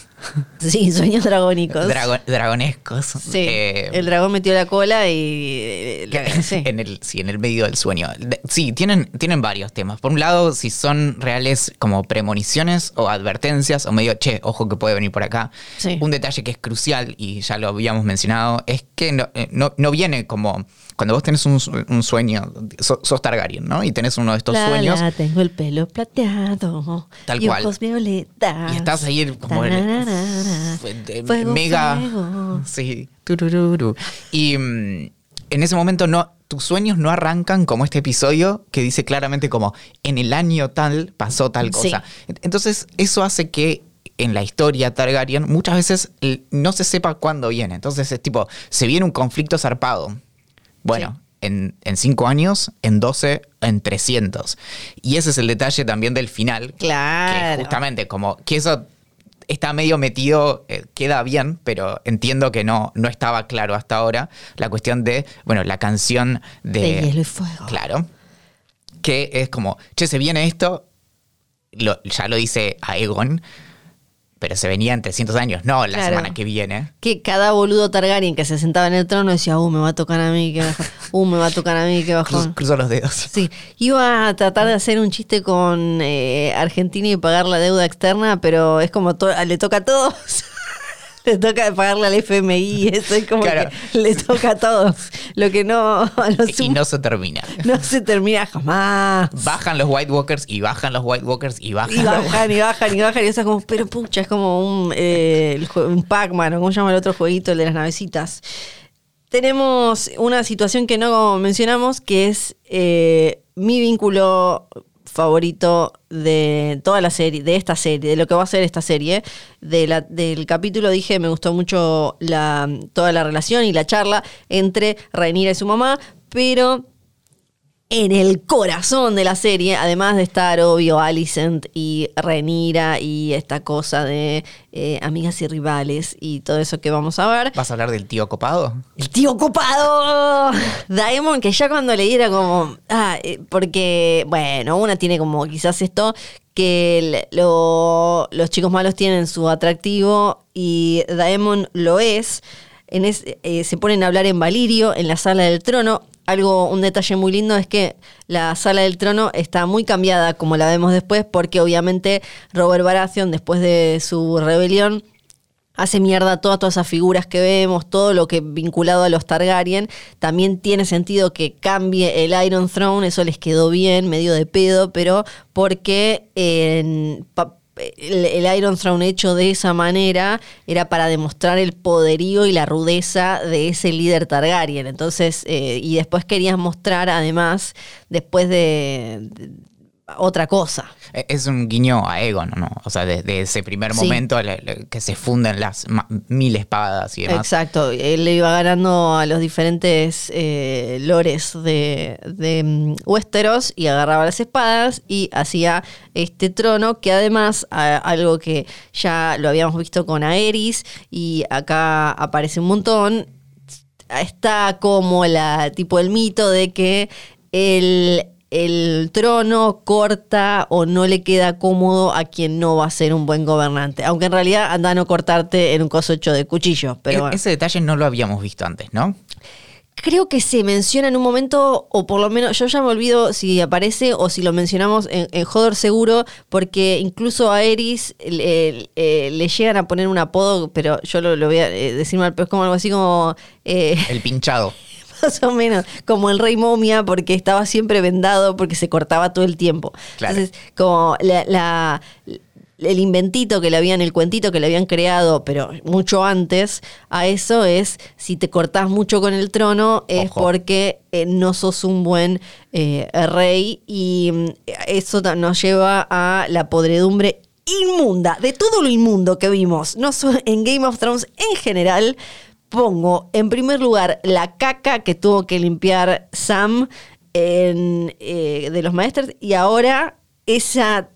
Sí, sueños dragónicos. Drago- dragonescos. sí, Eh, el dragón metió la cola y... eh, que- sí. en el, sí, en el medio del sueño. De- sí, tienen, tienen varios temas. Por un lado, si son reales como premoniciones o advertencias, o medio, che, ojo que puede venir por acá. Sí. Un detalle que es crucial, y ya lo habíamos mencionado, es que no, eh, no, no viene como. Cuando vos tenés un, su- un sueño, so- sos Targaryen, ¿no? Y tenés uno de estos La, sueños. la, tengo el pelo plateado. Tal y cual. ojos violetas. Y estás ahí como Fuego, mega. fuego. Sí. turururu. Y mm, en ese momento no. Tus sueños no arrancan como este episodio que dice claramente como en el año tal pasó tal Sí. cosa. Entonces, eso hace que en la historia Targaryen muchas veces no se sepa cuándo viene. Entonces es tipo, se viene un conflicto zarpado. Bueno, en, en cinco años, en 12, en 300. Y ese es el detalle también del final. Claro. Que justamente como que eso está medio metido, eh, queda bien, pero entiendo que no, no estaba claro hasta ahora la cuestión de, bueno, la canción de... De hielo y fuego. Claro. Que es como, che, se viene esto, lo- ya lo dice Aegon, pero se venía en 300 años, no la Claro. semana que viene. Que cada boludo Targaryen que se sentaba en el trono decía, uh, me va a tocar a mí, que bajón. Uh, me va a tocar a mí, que bajón. cruzo los dedos. Sí, iba a tratar de hacer un chiste con eh, Argentina y pagar la deuda externa, pero es como to- le toca a todos. le toca pagarle al FMI, eso es como Claro. que le toca a todos. Lo que no, a los Y no se termina. no se termina jamás. Bajan los White Walkers y bajan los White Walkers y bajan. Y bajan y bajan y bajan y eso es como, pero pucha, es como un, eh, un Pac-Man o cómo se llama el otro jueguito, el de las navecitas. Tenemos una situación que no mencionamos que es eh, mi vínculo favorito de toda la serie, de esta serie, de lo que va a ser esta serie. Del capítulo dije, me gustó mucho la, toda la relación y la charla entre Rhaenyra y su mamá, pero en el corazón de la serie, además de estar obvio Alicent y Renira y esta cosa de eh, amigas y rivales y todo eso que vamos a ver. ¿Vas a hablar del tío copado? El tío copado. Daemon, que ya cuando leí era como. Ah, eh, porque, bueno, una tiene como quizás esto, que lo- los chicos malos tienen su atractivo y Daemon lo es. En es- eh, se ponen a hablar en Valirio, en la sala del trono. Algo, un detalle muy lindo es que la sala del trono está muy cambiada, como la vemos después, porque obviamente Robert Baratheon, después de su rebelión, hace mierda todas, todas esas figuras que vemos, todo lo que vinculado a los Targaryen. También tiene sentido que cambie el Iron Throne, eso les quedó bien, medio de pedo, pero porque pa- el, Iron Throne hecho de esa manera era para demostrar el poderío y la rudeza de ese líder Targaryen. Entonces, eh, y después querías mostrar, además, después de- de otra cosa. E- Es un guiño a Egon, ¿no? O sea, desde ese primer momento que se funden las mil espadas y demás. Exacto, él le iba ganando a los diferentes eh, lores de, de mm, Westeros y agarraba las espadas y hacía este trono que además, a- algo que ya lo habíamos visto con Aerys y acá aparece un montón, está como la tipo el mito de que el, el trono corta o no le queda cómodo a quien no va a ser un buen gobernante. Aunque en realidad anda a no cortarte en un coso hecho de cuchillo. Pero E- bueno. Ese detalle no lo habíamos visto antes, ¿no? Creo que se menciona en un momento, o por lo menos yo ya me olvido si aparece o si lo mencionamos en, en Hodor seguro, porque incluso a Eris le, eh, le llegan a poner un apodo, pero yo lo, lo voy a eh, decir mal, pero es como algo así como... eh, El pinchado. más o menos, como el rey momia, porque estaba siempre vendado, porque se cortaba todo el tiempo. Claro. Entonces, como la, la- el inventito que le habían, el cuentito que le habían creado, pero mucho antes, a eso es, si te cortás mucho con el trono, es Ojo. porque eh, no sos un buen eh, rey, y mm, eso nos lleva a la podredumbre inmunda, de todo lo inmundo que vimos, no solo en Game of Thrones en general, pongo en primer lugar la caca que tuvo que limpiar Sam en, eh, de los maestros y ahora esa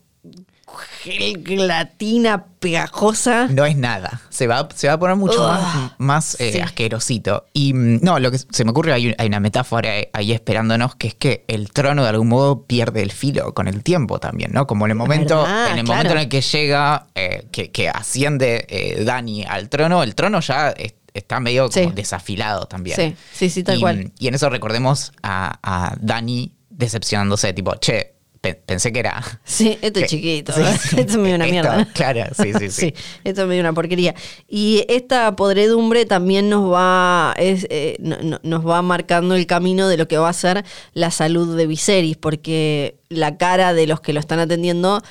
gelatina pegajosa. No es nada. Se va, se va a poner mucho más, más eh, Sí. asquerosito. Y mm, no, lo que se me ocurre, hay, hay una metáfora ahí esperándonos, que es que el trono de algún modo pierde el filo con el tiempo también, ¿no? Como en el momento, verdad, en el claro. momento en el que llega, eh, que, que asciende eh, Dani al trono, el trono ya es- está medio como desafilado también. Sí, sí, sí, tal y, cual. Y en eso recordemos a, a Dani decepcionándose, tipo, che, pe- pensé que era Sí, esto es chiquito. sí, sí. Esto es medio una Esto, mierda. claro, sí, sí, sí. esto es medio una porquería. Y esta podredumbre también nos va, es, eh, no- no- nos va marcando el camino de lo que va a ser la salud de Viserys, porque la cara de los que lo están atendiendo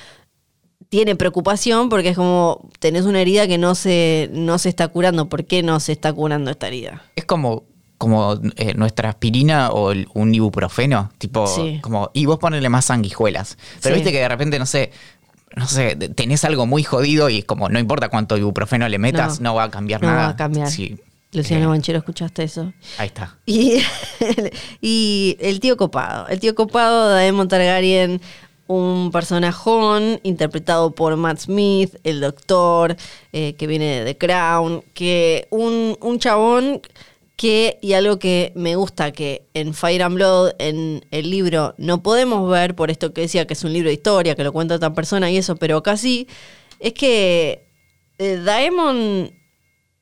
tiene preocupación porque es como tenés una herida que no se, no se está curando. ¿Por qué no se está curando esta herida? Es como, como eh, nuestra aspirina o el- un ibuprofeno, tipo, Sí. como, y vos ponele más sanguijuelas. Pero Sí. viste que de repente, no sé, no sé, tenés algo muy jodido y es como, no importa cuánto ibuprofeno le metas, no, No, va a cambiar no nada. va a cambiar. Sí. Luciano Eh, Banchero, ¿escuchaste eso? ahí está. Y, y el tío copado. El tío copado, Daemon Targaryen, un personajón interpretado por Matt Smith, el doctor eh, que viene de The Crown, que un, un chabón que, y algo que me gusta, que en Fire and Blood, en el libro, no podemos ver, por esto que decía que es un libro de historia, que lo cuenta otra persona y eso, pero casi, es que eh, Daemon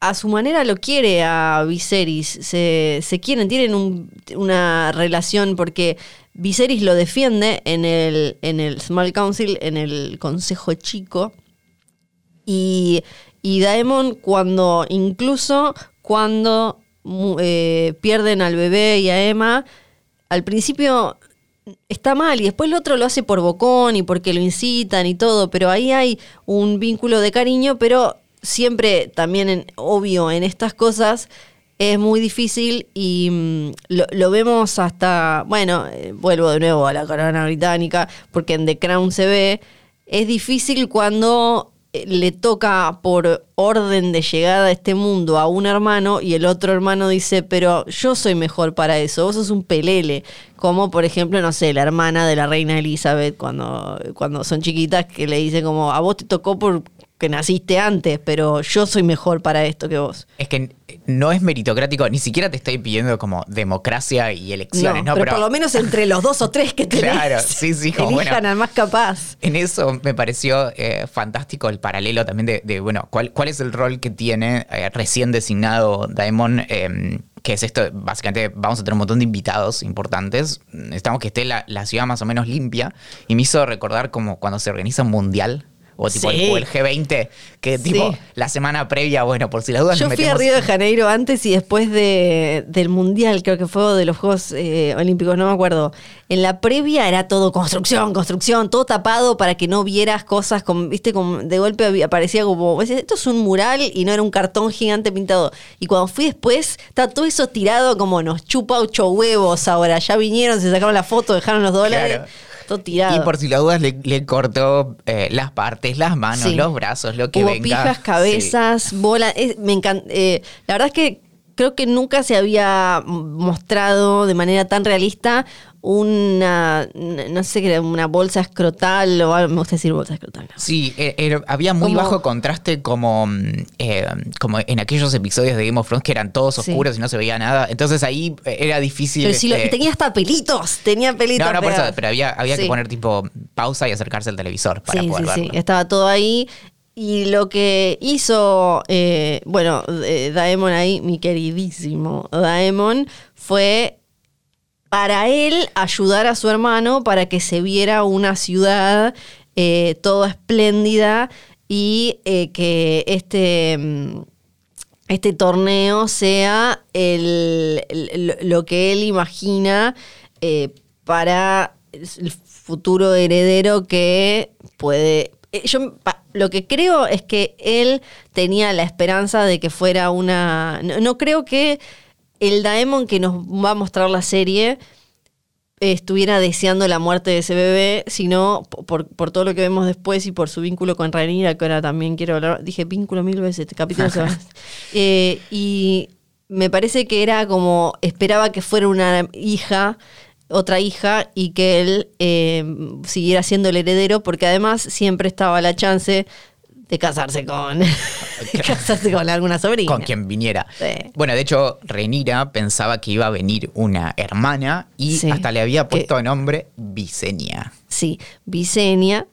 a su manera lo quiere a Viserys, se, se quieren, tienen un- una relación porque Viserys lo defiende en el, en el Small Council, en el Consejo Chico, y, y Daemon cuando, incluso cuando eh, pierden al bebé y a Emma, al principio está mal y después el otro lo hace por bocón y porque lo incitan y todo, pero ahí hay un vínculo de cariño, pero siempre también en- obvio en estas cosas es muy difícil y mm, lo, lo vemos hasta, bueno, eh, vuelvo de nuevo a la corona británica, porque en The Crown se ve, es difícil cuando eh, le toca por orden de llegada a este mundo a un hermano y el otro hermano dice, pero yo soy mejor para eso, vos sos un pelele. Como por ejemplo, no sé, la hermana de la reina Elizabeth cuando, cuando son chiquitas que le dice como, a vos te tocó porque naciste antes, pero yo soy mejor para esto que vos. Es que no es meritocrático, ni siquiera te estoy pidiendo como democracia y elecciones, ¿no? pero, por lo menos entre los dos o tres que tenés, Claro, sí, sí, como, elijan bueno. al más capaz. En eso me pareció eh, fantástico el paralelo también de, de, bueno, ¿cuál, cuál es el rol que tiene eh, recién designado Daemon? eh, que es esto, básicamente vamos a tener un montón de invitados importantes, necesitamos que esté la, la ciudad más o menos limpia, y me hizo recordar como cuando se organiza un mundial, o tipo Sí. el, o el G20, que tipo Sí. la semana previa, bueno, por si las dudas Yo fui a Río de Janeiro antes y después de, del Mundial, creo que fue de los Juegos eh, Olímpicos, no me acuerdo. En la previa era todo construcción, construcción, todo tapado para que no vieras cosas, como, viste, como de golpe aparecía como, esto es un mural y no era un cartón gigante pintado. Y cuando fui después, está todo eso tirado como nos chupa ocho huevos ahora. Ya vinieron, se sacaron la foto, dejaron los dólares. Claro. Todo tirado. Y por si la dudas le, le cortó eh, las partes, las manos, Sí. los brazos, lo que Hubo venga. pijas, Sí. cabezas, bolas. es- me encanta. la verdad es que creo que nunca se había mostrado de manera tan realista una, no sé una bolsa escrotal o algo. Me gusta decir bolsa escrotal. ¿no? Sí, e- era- había muy Como- bajo contraste como, mm, eh, como en aquellos episodios de Game of Thrones que eran todos Sí. oscuros y no se veía nada. Entonces ahí eh, era difícil. Pero sí, lo- este, tenía hasta pelitos, tenía pelitos. no, no, por eso, pero había, había Sí. que poner tipo pausa y acercarse al televisor para sí, poder sí, sí, verlo. estaba todo ahí. Y lo que hizo, eh, bueno, eh, Daemon ahí, mi queridísimo Daemon, fue para él ayudar a su hermano para que se viera una ciudad eh, toda espléndida y eh, que este, mm, este torneo sea el, lo que él imagina eh, para el futuro heredero que puede... Yo lo que creo es que él tenía la esperanza de que fuera una... No creo que el Daemon que nos va a mostrar la serie estuviera deseando la muerte de ese bebé, sino po- por, por todo lo que vemos después y por su vínculo con Rhaenyra, que ahora también quiero hablar. Dije vínculo mil veces, este capítulo se va. Eh, y me parece que era como, esperaba que fuera una hija, otra hija, y que él eh, siguiera siendo el heredero, porque además siempre estaba la chance de casarse con, de casarse con alguna sobrina. Con quien viniera. Sí. Bueno, de hecho, Renira pensaba que iba a venir una hermana y Sí. hasta le había Que- puesto de nombre Visenya. Sí, Visenia.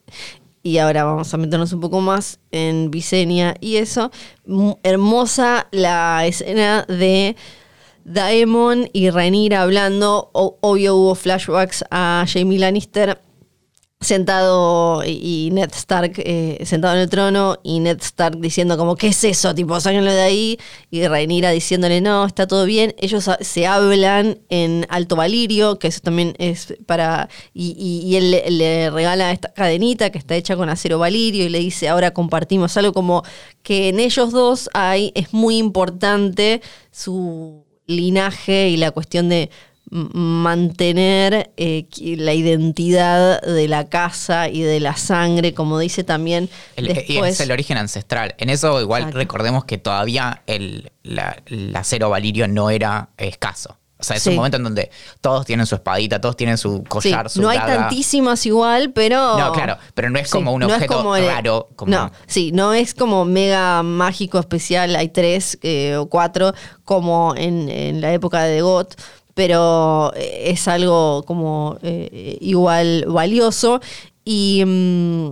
Y ahora vamos a meternos un poco más en Visenia y eso. M- hermosa la escena de Daemon y Rhaenyra hablando. O- obvio hubo flashbacks a Jamie Lannister sentado y Ned Stark eh, sentado en el trono y Ned Stark diciendo como ¿qué es eso? tipo sáquenlo de ahí y Rhaenyra diciéndole no está todo bien ellos se hablan en Alto Valirio que eso también es para y, y- él le, le regala esta cadenita que está hecha con acero valirio y le dice ahora compartimos algo como que en ellos dos hay es muy importante su linaje y la cuestión de mantener eh, la identidad de la casa y de la sangre, como dice también El- y después. es el origen ancestral. En eso igual Exacto. recordemos que todavía el, la- el acero valirio no era escaso. O sea, es Sí. un momento en donde todos tienen su espadita, todos tienen su Sí, collar, su no hay tantísimas igual, pero... No, claro, pero no es como un no objeto como el- raro. Como, No, sí, no es como mega mágico especial, hay tres eh, o cuatro, como en, en la época de Got, pero eh, es algo como eh, igual valioso. Y mm,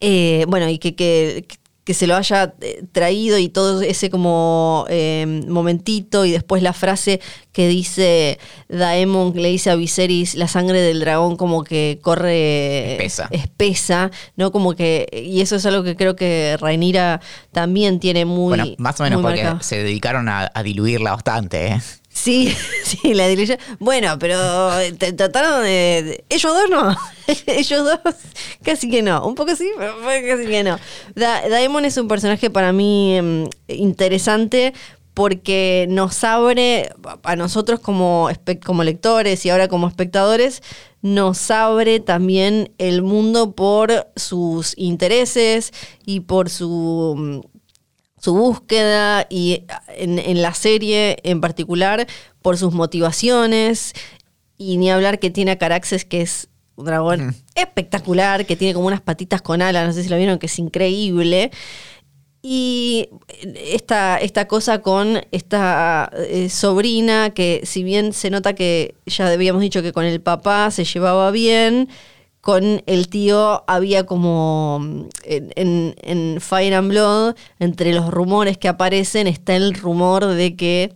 eh, bueno, y que, que, que se lo haya eh, traído y todo ese como eh, momentito y después la frase que dice Daemon, que le dice a Viserys, la sangre del dragón como que corre Espesa. espesa, ¿no? Como que, y eso es algo que creo que Rhaenyra también tiene muy bueno, más o menos porque marcado. se dedicaron a, a diluirla bastante. ¿eh? Sí, sí, la diluye. Bueno, pero te trataron de, Ellos dos no. Ellos dos casi que no. Un poco sí, pero casi que no. Da- Daemon es un personaje para mí em, interesante porque nos abre, a nosotros como, como lectores y ahora como espectadores, nos abre también el mundo por sus intereses y por su mm, su búsqueda y en, en la serie en particular por sus motivaciones y ni hablar que tiene a Caraxes que es un dragón espectacular que tiene como unas patitas con alas, no sé si lo vieron, que es increíble. Y esta, esta cosa con esta eh, sobrina que si bien se nota que ya habíamos dicho que con el papá se llevaba bien, con el tío había como mm, en, Fire and Blood, entre los rumores que aparecen, está el rumor de que,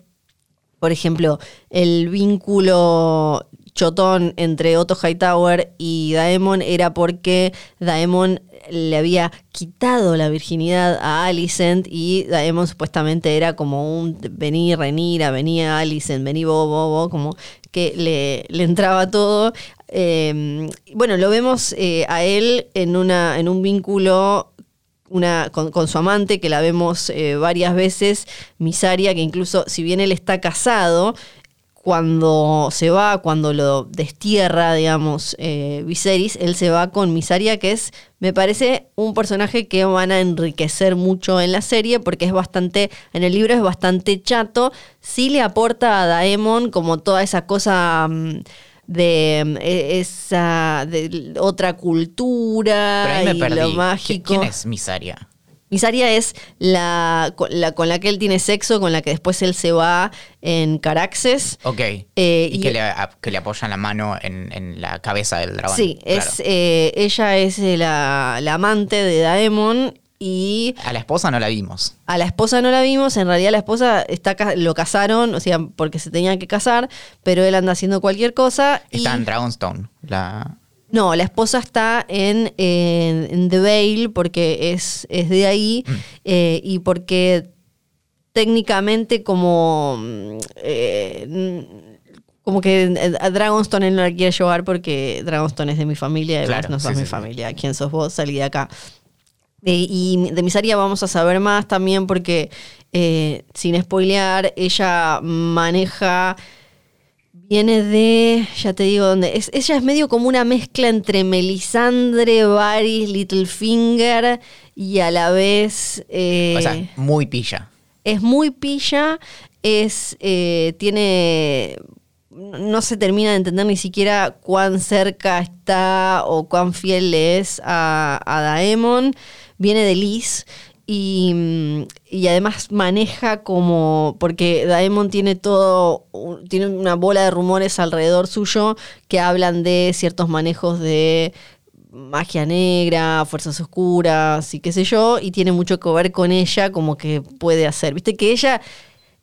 por ejemplo, el vínculo chotón entre Otto Hightower y Daemon era porque Daemon le había quitado la virginidad a Alicent y Daemon supuestamente era como un vení Renira, venía Alicent, vení vos, vos, como que le, le entraba todo. Eh, bueno, lo vemos eh, a él en, una, en un vínculo una, con, con su amante, que la vemos eh, varias veces, Misaria, que incluso si bien él está casado, cuando se va, cuando lo destierra, digamos, eh, Viserys, él se va con Misaria, que es, me parece, un personaje que van a enriquecer mucho en la serie, porque es bastante, en el libro es bastante chato, sí le aporta a Daemon como toda esa cosa... Mm, de mm, e, esa de otra cultura Pero ahí me y perdí. lo ¿Qui- mágico. ¿Quién es Misaria? Misaria es la, con la con la que él tiene sexo, con la que después él se va en Caraxes. Ok. Eh, y y- que, le, que le apoyan la mano en, en la cabeza del dragón. Sí, claro. es, eh, ella es eh, la, la amante de Daemon y A la esposa no la vimos. a la esposa no la vimos. En realidad la esposa está lo casaron, o sea, porque se tenían que casar, pero él anda haciendo cualquier cosa. y- Está en Dragonstone. La... No, la esposa está en, en- en The Vale porque es, es de ahí Mm. eh, y porque técnicamente como... mm, eh, como que a Dragonstone él no la quiere llevar porque Dragonstone es de mi familia y Claro, vos no sos sí, mi sí. familia. ¿Quién sos vos? Salí de acá. Y de Misaria vamos a saber más también porque, eh, sin spoilear, ella maneja Viene de, ya te digo dónde, es, ella es medio como una mezcla entre Melisandre, Varys, Littlefinger y a la vez eh, O sea, muy pilla. es muy pilla, es, eh, tiene, no se termina de entender ni siquiera cuán cerca está o cuán fiel le es a, a Daemon, viene de Liz y, y además maneja como, porque Daemon tiene todo, tiene una bola de rumores alrededor suyo que hablan de ciertos manejos de magia negra, fuerzas oscuras y qué sé yo, y tiene mucho que ver con ella, como que puede hacer. Viste que ella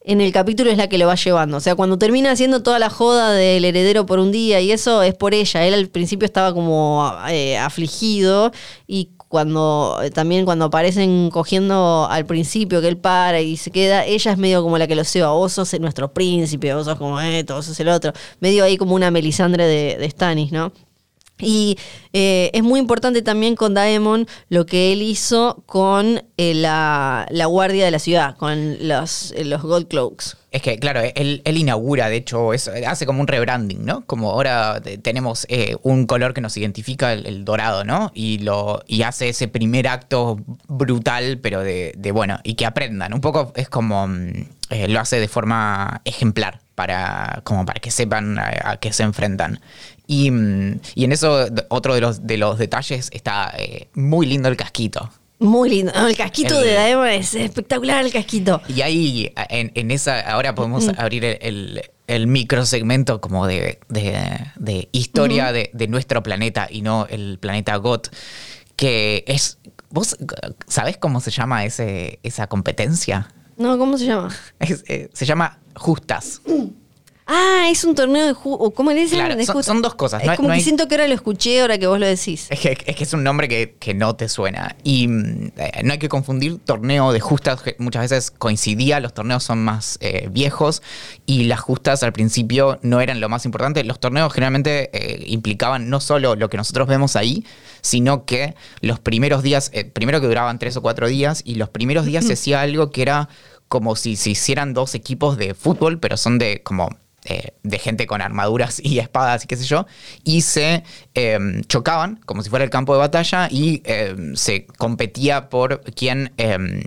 en el capítulo es la que lo va llevando. O sea, cuando termina haciendo toda la joda del heredero por un día y eso es por ella. Él al principio estaba como eh, afligido y cuando eh, también cuando aparecen cogiendo al principio que él para y se queda, ella es medio como la que lo lleva. Vos sos nuestro príncipe, vos sos como esto, vos sos el otro. Medio ahí como una Melisandre de, de Stannis, ¿no? Y eh, es muy importante también con Daemon lo que él hizo con eh, la, la guardia de la ciudad, con los, eh, los Gold Cloaks. Es que, claro, él, él inaugura, de hecho, eso, hace como un rebranding, ¿no? Como ahora eh, tenemos un color que nos identifica, el, dorado, ¿no? Y, lo, y hace ese primer acto brutal, pero de, de, bueno, y que aprendan. Un poco es como, mm, lo hace de forma ejemplar, para, como para que sepan a qué se enfrentan. Y, mm, y en eso, otro de los, de los detalles está eh, muy lindo el casquito. Muy lindo. No, el casquito El- de Daemon es espectacular, el casquito. Y ahí, en, en esa, ahora podemos abrir el, el, el microsegmento como de, de- de historia de, de nuestro planeta y no el planeta GOT, que es... ¿Vos sabés cómo se llama ese, esa competencia? No, ¿cómo se llama? Es, eh, se llama Justas. Ah, es un torneo de ju- o ¿Cómo le dicen? Claro, De son- son dos cosas, Es no como no que siento que ahora lo escuché, ahora que vos lo decís. Es que, es que es un nombre que, que no te suena. Y mm, eh, no hay que confundir torneo de justas, que muchas veces coincidía, los torneos son más eh, viejos y las justas al principio no eran lo más importante. Los torneos generalmente eh, implicaban no solo lo que nosotros vemos ahí, sino que los primeros días, primero que duraban tres o cuatro días, y los primeros días se hacía algo que era como si se hicieran dos equipos de fútbol, pero son de como eh, de gente con armaduras y espadas y qué sé yo, y se eh, chocaban como si fuera el campo de batalla y eh, se competía por quién... eh,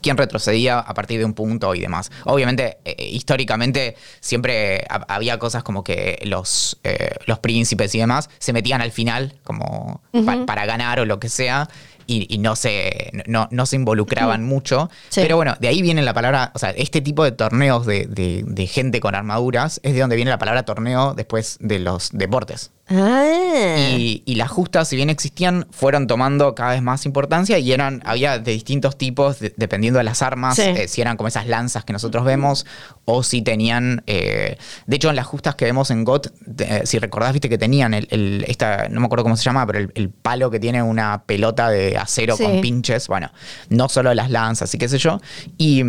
quién retrocedía a partir de un punto y demás. Obviamente, eh, históricamente, siempre ha- había cosas como que los, eh, los príncipes y demás se metían al final como pa- para ganar o lo que sea. Y, y no, se, no, no se involucraban mucho. Sí. Pero bueno, de ahí viene la palabra, o sea, este tipo de torneos de, de- de gente con armaduras es de donde viene la palabra torneo después de los deportes. Ah. Y, y las justas, si bien existían, fueron tomando cada vez más importancia y eran, había de distintos tipos, de- dependiendo de las armas, Sí. eh, si eran como esas lanzas que nosotros vemos, o si tenían. eh, de hecho, en las justas que vemos en GOT, de- si recordás, viste que tenían el, el- esta, no me acuerdo cómo se llama, pero el, el palo que tiene una pelota de acero Sí. con pinches. Bueno, no solo las lanzas y qué sé yo. Y.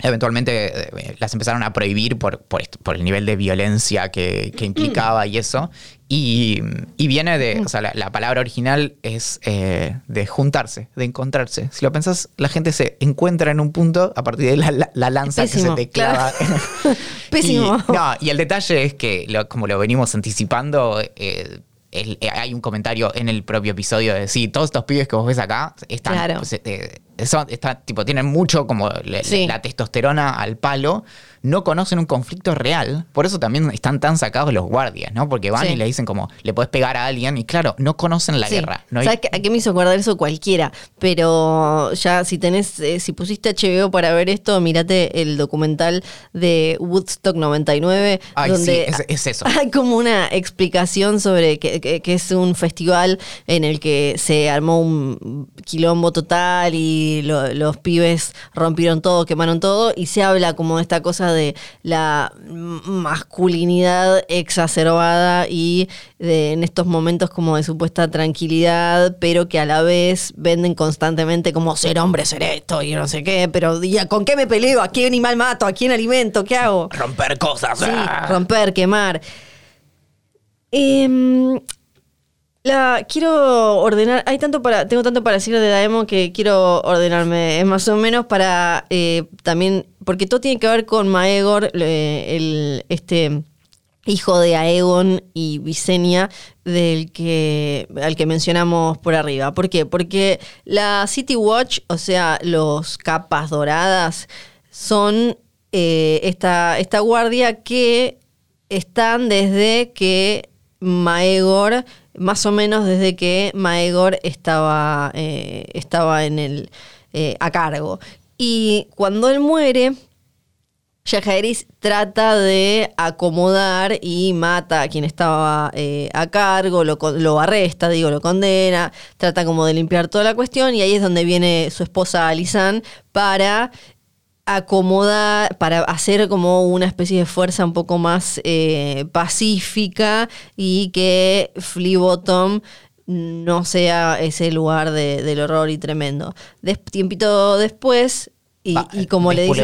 Eventualmente eh, las empezaron a prohibir por, por, esto- por el nivel de violencia que, que implicaba y eso. Y, y viene de, o sea, la, la palabra original es eh, de juntarse, de encontrarse. Si lo pensás, la gente se encuentra en un punto a partir de la, la- la lanza Pésimo, que se te clava. Pésimo. Y, no, y el detalle es que, lo- como lo venimos anticipando, eh, el- eh, hay un comentario en el propio episodio de sí, todos estos pibes que vos ves acá están, Claro. pues, eh, son- está- tipo, tienen mucho como le- Sí. la testosterona al palo, no conocen un conflicto real, por eso también están tan sacados los guardias, ¿no? Porque van Sí. y le dicen como, le podés pegar a alguien y claro, no conocen la Sí. guerra. No hay- ¿Sabes qué- a qué me hizo acordar eso cualquiera? Pero ya si tenés, eh, si pusiste HBO para ver esto, mírate el documental de Woodstock 99, Ay, donde sí, es- es eso. hay como una explicación sobre que, que- que es un festival en el que se armó un quilombo total y lo- los pibes rompieron todo, quemaron todo, y se habla como de esta cosa de la masculinidad exacerbada y de, en estos momentos como de supuesta tranquilidad, pero que a la vez venden constantemente como ser hombre, ser esto y no sé qué, pero ¿y a- ¿con qué me peleo? ¿A qué animal mato? ¿A quién alimento? ¿Qué hago? romper cosas. Sí, ¡ah! romper, quemar. Em, la quiero ordenar. Hay tanto para. Tengo tanto para decir de Daemon que quiero ordenarme. Es más o menos para eh, también. Porque todo tiene que ver con Maegor, el, este hijo de Aegon y Visenya, del que, al que mencionamos por arriba. ¿Por qué? Porque la City Watch, o sea, los capas doradas, son eh, esta, esta guardia que están desde que Maegor, más o menos desde que Maegor estaba, eh, estaba en el, eh, a cargo. Y cuando él muere, Jaehaerys trata de acomodar y mata a quien estaba eh, a cargo, lo, lo arresta, digo, lo condena, trata como de limpiar toda la cuestión y ahí es donde viene su esposa Alisan para acomodar, para hacer como una especie de fuerza un poco más eh, pacífica y que Flea Bottom no sea ese lugar de- del horror y tremendo. Des- tiempito después, y, Va, y como le dice...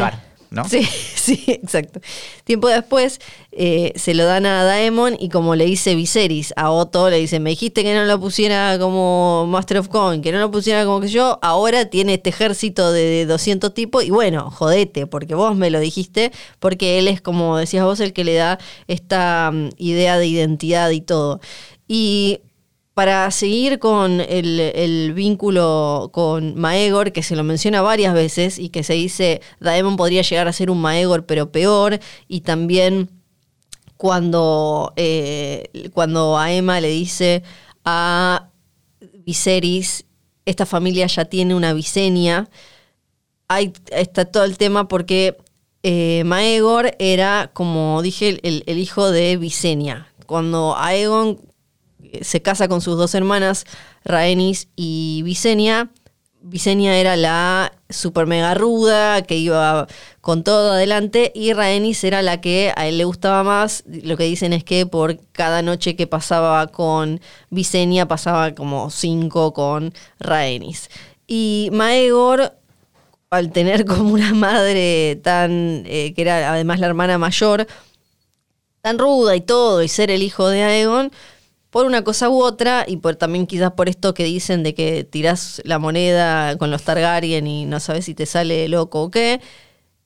¿no? Sí, sí, exacto. Tiempo después eh, se lo dan a Daemon y como le dice Viserys a Otto, le dice, me dijiste que no lo pusiera como Master of Coin, que no lo pusiera como que yo, ahora tiene este ejército de 200 tipos y bueno, jodete, porque vos me lo dijiste, porque él es como decías vos el que le da esta mm, idea de identidad y todo. Y para seguir con el, vínculo con Maegor, que se lo menciona varias veces y que se dice Daemon podría llegar a ser un Maegor pero peor, y también cuando, eh, cuando le dice a Viserys, esta familia ya tiene una Visenya, ahí está todo el tema porque eh, Maegor era, como dije, el, el hijo de Visenya. Cuando Aegon se casa con sus dos hermanas, Rhaenys y Visenya, Visenya era la super mega ruda, que iba con todo adelante, y Rhaenys era la que a él le gustaba más. Lo que dicen es que por cada noche que pasaba con Visenya, pasaba como cinco con Rhaenys. Y Maegor, al tener como una madre tan, eh, que era además la hermana mayor, tan ruda y todo, y ser el hijo de Aegon, por una cosa u otra, y por también quizás por esto que dicen de que tirás la moneda con los Targaryen y no sabes si te sale loco o qué,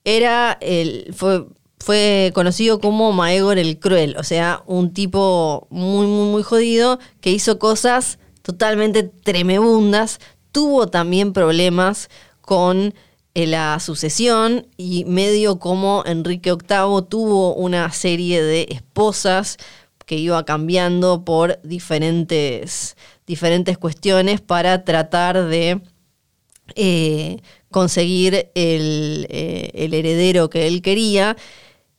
era el, fue, fue conocido como Maegor el Cruel, o sea, un tipo muy, muy, muy jodido que hizo cosas totalmente tremebundas, tuvo también problemas con eh, la sucesión y medio como Enrique VIII tuvo una serie de esposas que iba cambiando por diferentes, diferentes cuestiones para tratar de eh, conseguir el, eh, el heredero que él quería.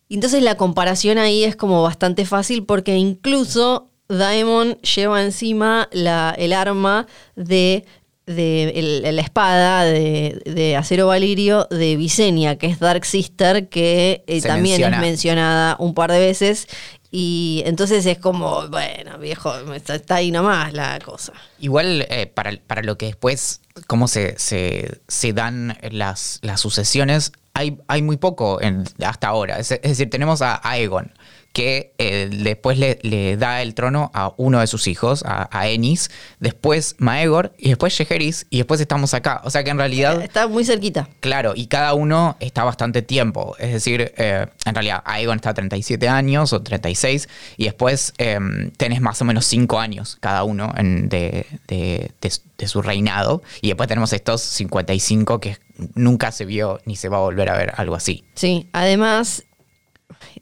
Y Entonces la comparación ahí es como bastante fácil porque incluso Daemon lleva encima la, el arma de, de el- la espada de, de acero valirio de Visenya, que es Dark Sister, que eh, también menciona. es mencionada un par de veces. Y entonces es como, bueno, viejo, está, ahí nomás la cosa. Igual eh, para, para lo que después, cómo se, se, se dan las, las sucesiones, hay, hay muy poco en- hasta ahora. Es, decir, tenemos a Aegon, que eh, después le, le da el trono a uno de sus hijos, a, a Ennis, después Maegor, y después Jaehaerys, y después estamos acá. O sea que en realidad... Está muy cerquita. Claro, y cada uno está bastante tiempo. Es decir, eh, en realidad Aegon está a 37 años o 36 y después eh, tenés más o menos 5 años cada uno en- de, de- de su- de su reinado. Y después tenemos estos 55 que nunca se vio ni se va a volver a ver algo así. Sí, además,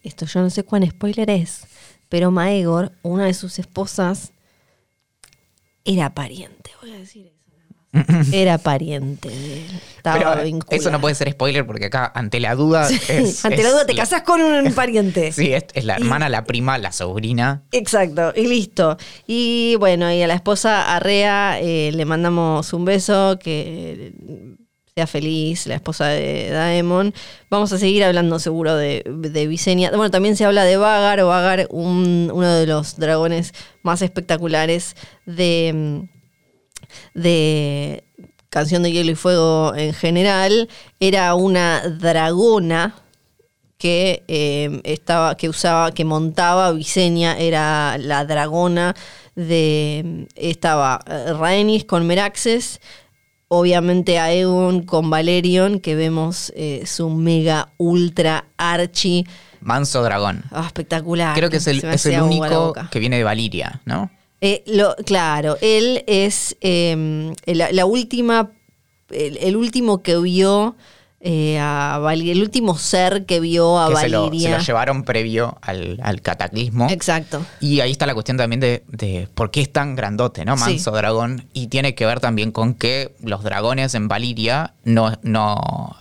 esto yo no sé cuán spoiler es, pero Maegor, una de sus esposas, era pariente, voy a decir eso. Era pariente de él. Estaba Pero vinculada. eso no puede ser spoiler porque acá ante la duda... es- Ante la duda te casás con un pariente. Sí, es, es la Y- hermana, la prima, la sobrina. Exacto, y listo. Y bueno, y a la esposa Arrea eh, le mandamos un beso, que eh, sea feliz, la esposa de Daemon. Vamos a seguir hablando seguro de, de Visenya. Bueno, también se habla de Vagar, o Vagar, un- uno de los dragones más espectaculares de, de Canción de Hielo y Fuego en general. Era una dragona que eh, estaba, que usaba, que montaba Visenya, era la dragona de estaba eh, Rhaenys con Meraxes, obviamente Aegon con Valerion, que vemos eh, su mega ultra archi Manso dragón. ah, espectacular. Creo que es el, es el único que viene de Valiria, ¿no? Eh, lo, claro, él es eh, la, la última, el, el último que vio eh, a el último ser que vio a que se lo, se lo llevaron previo al, al cataclismo. Exacto. Y ahí está la cuestión también de, de por qué es tan grandote, ¿no? Sí. Manso dragón. Y tiene que ver también con que los dragones en Valiria no, no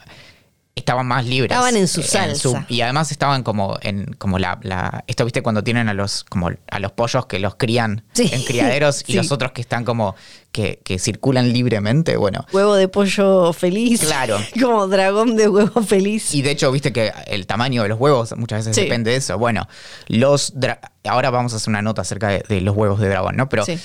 estaban más libres. Estaban en su salsa. y además estaban como en como la, la- esto viste cuando tienen a los como a los pollos que los crían Sí. en criaderos y Sí. los otros que están como que, que circulan libremente, bueno. Huevo de pollo feliz. Claro. Como dragón de huevo feliz. Y de hecho, viste que el tamaño de los huevos muchas veces Sí. depende de eso. Bueno, los ahora vamos a hacer una nota acerca de, de los huevos de dragón, ¿no? Pero Sí.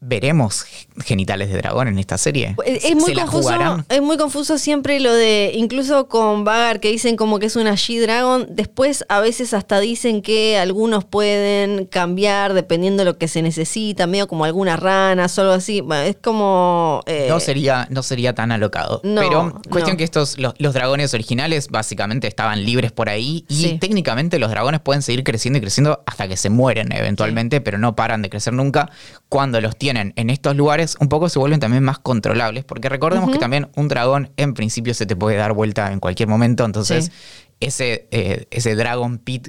Veremos genitales de dragón en esta serie. Es, muy ¿Se la confuso, es muy confuso siempre lo de, incluso con Vagar que dicen como que es una G-Dragon, después a veces hasta dicen que algunos pueden cambiar dependiendo de lo que se necesita, medio como algunas ranas o algo así. Bueno, es como... eh, No sería, no sería tan alocado. No, Pero cuestión no. que estos, los, los dragones originales básicamente estaban libres por ahí. Y Sí. técnicamente los dragones pueden seguir creciendo y creciendo hasta que se mueren eventualmente, pero no paran de crecer nunca. Cuando los tienen en estos lugares, un poco se vuelven también más controlables. Porque recordemos que también un dragón en principio se te puede dar vuelta en cualquier momento. Entonces, Sí. ese, eh, ese Dragon Pit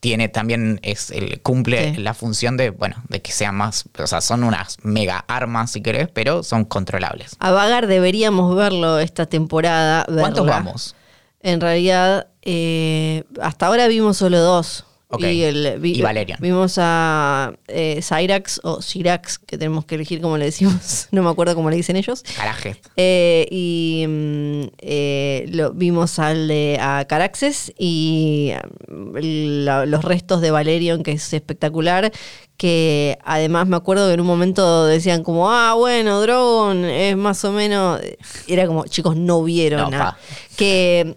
tiene también es el cumple Sí. la función de bueno de que sean más o sea son unas mega armas si querés pero son controlables A Vagar deberíamos verlo esta temporada. ¿Cuántos vamos? En realidad, eh, hasta ahora vimos solo dos. Y, el, vi- Y Valerian. Vimos a eh, Cyrax o Cyrax, que tenemos que elegir como le decimos. no me acuerdo cómo le dicen ellos. Caraje. Eh, y mm, eh, lo, vimos al de a Caraxes y mm, la- los restos de Valerion, que es espectacular. Que además me acuerdo que en un momento decían como, ah, bueno, Drogon es más o menos. Era como, chicos, no vieron No, nada. pa. Que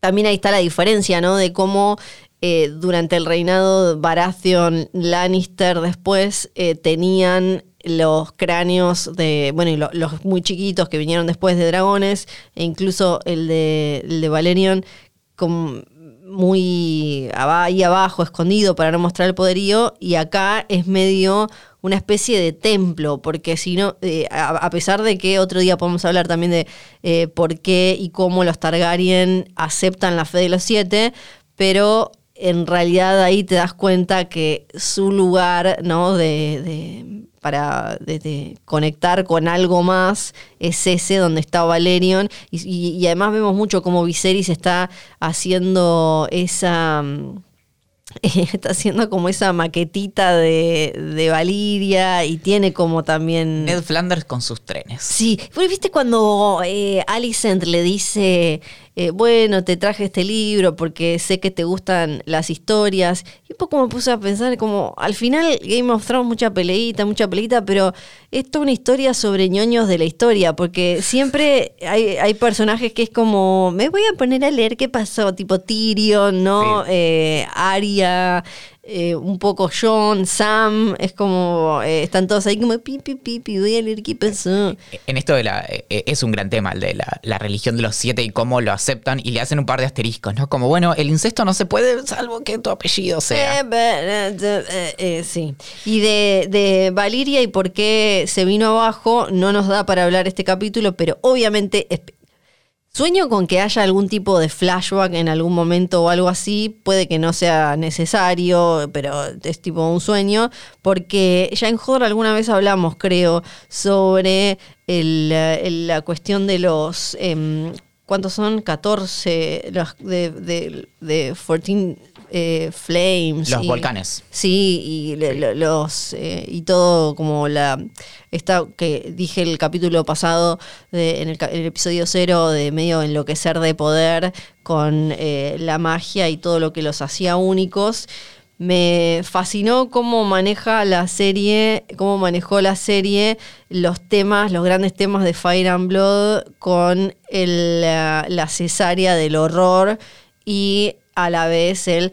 también ahí está la diferencia, ¿no? De cómo eh, durante el reinado Baratheon Lannister después eh, tenían los cráneos de, bueno, y lo- los muy chiquitos que vinieron después de dragones, e incluso el de, el de Valerion, con muy ahí abajo, escondido para no mostrar el poderío, y acá es medio una especie de templo, porque si no, eh, a, pesar de que otro día podemos hablar también de por qué y cómo los Targaryen aceptan la fe de los siete, pero en realidad ahí te das cuenta que su lugar, ¿no? De, de- para de- de conectar con algo más es ese donde está Valerion y, y- y además vemos mucho como Viserys está haciendo esa está haciendo como esa maquetita de, de Valiria y tiene como también Ned Flanders con sus trenes. Sí, porque viste cuando eh, Alicent le dice eh, bueno, te traje este libro porque sé que te gustan las historias. Y un poco me puse a pensar como, al final Game of Thrones, mucha peleita, mucha peleita, pero es toda una historia sobre ñoños de la historia, porque siempre hay, hay personajes que es como, me voy a poner a leer qué pasó, tipo Tyrion, ¿no? Eh, Arya, eh, un poco John, Sam, es como, eh, están todos ahí como, pi, pi, pi, pi, voy a leer qué pasó. En esto de la, eh, es un gran tema, el de la, la religión de los siete y cómo lo aceptan y le hacen un par de asteriscos, ¿no? Como, bueno, el incesto no se puede salvo que tu apellido sea. Eh, eh, eh, eh, sí. Y de, de Valiria y por qué se vino abajo, no nos da para hablar este capítulo, pero obviamente sueño con que haya algún tipo de flashback en algún momento o algo así. Puede que no sea necesario, pero es tipo un sueño, porque ya en Horror alguna vez hablamos, creo, sobre el, eh, la cuestión de los. em, ¿Cuántos son? 14 los de, de, de 14 eh, Flames. Los y- volcanes. Sí, y le- los eh, y todo como la esta que dije el capítulo pasado de, en el, episodio cero de medio enloquecer de poder con eh, la magia y todo lo que los hacía únicos. Me fascinó cómo maneja la serie, cómo manejó la serie los temas, los grandes temas de Fire and Blood con el, la, la cesárea del horror y a la vez el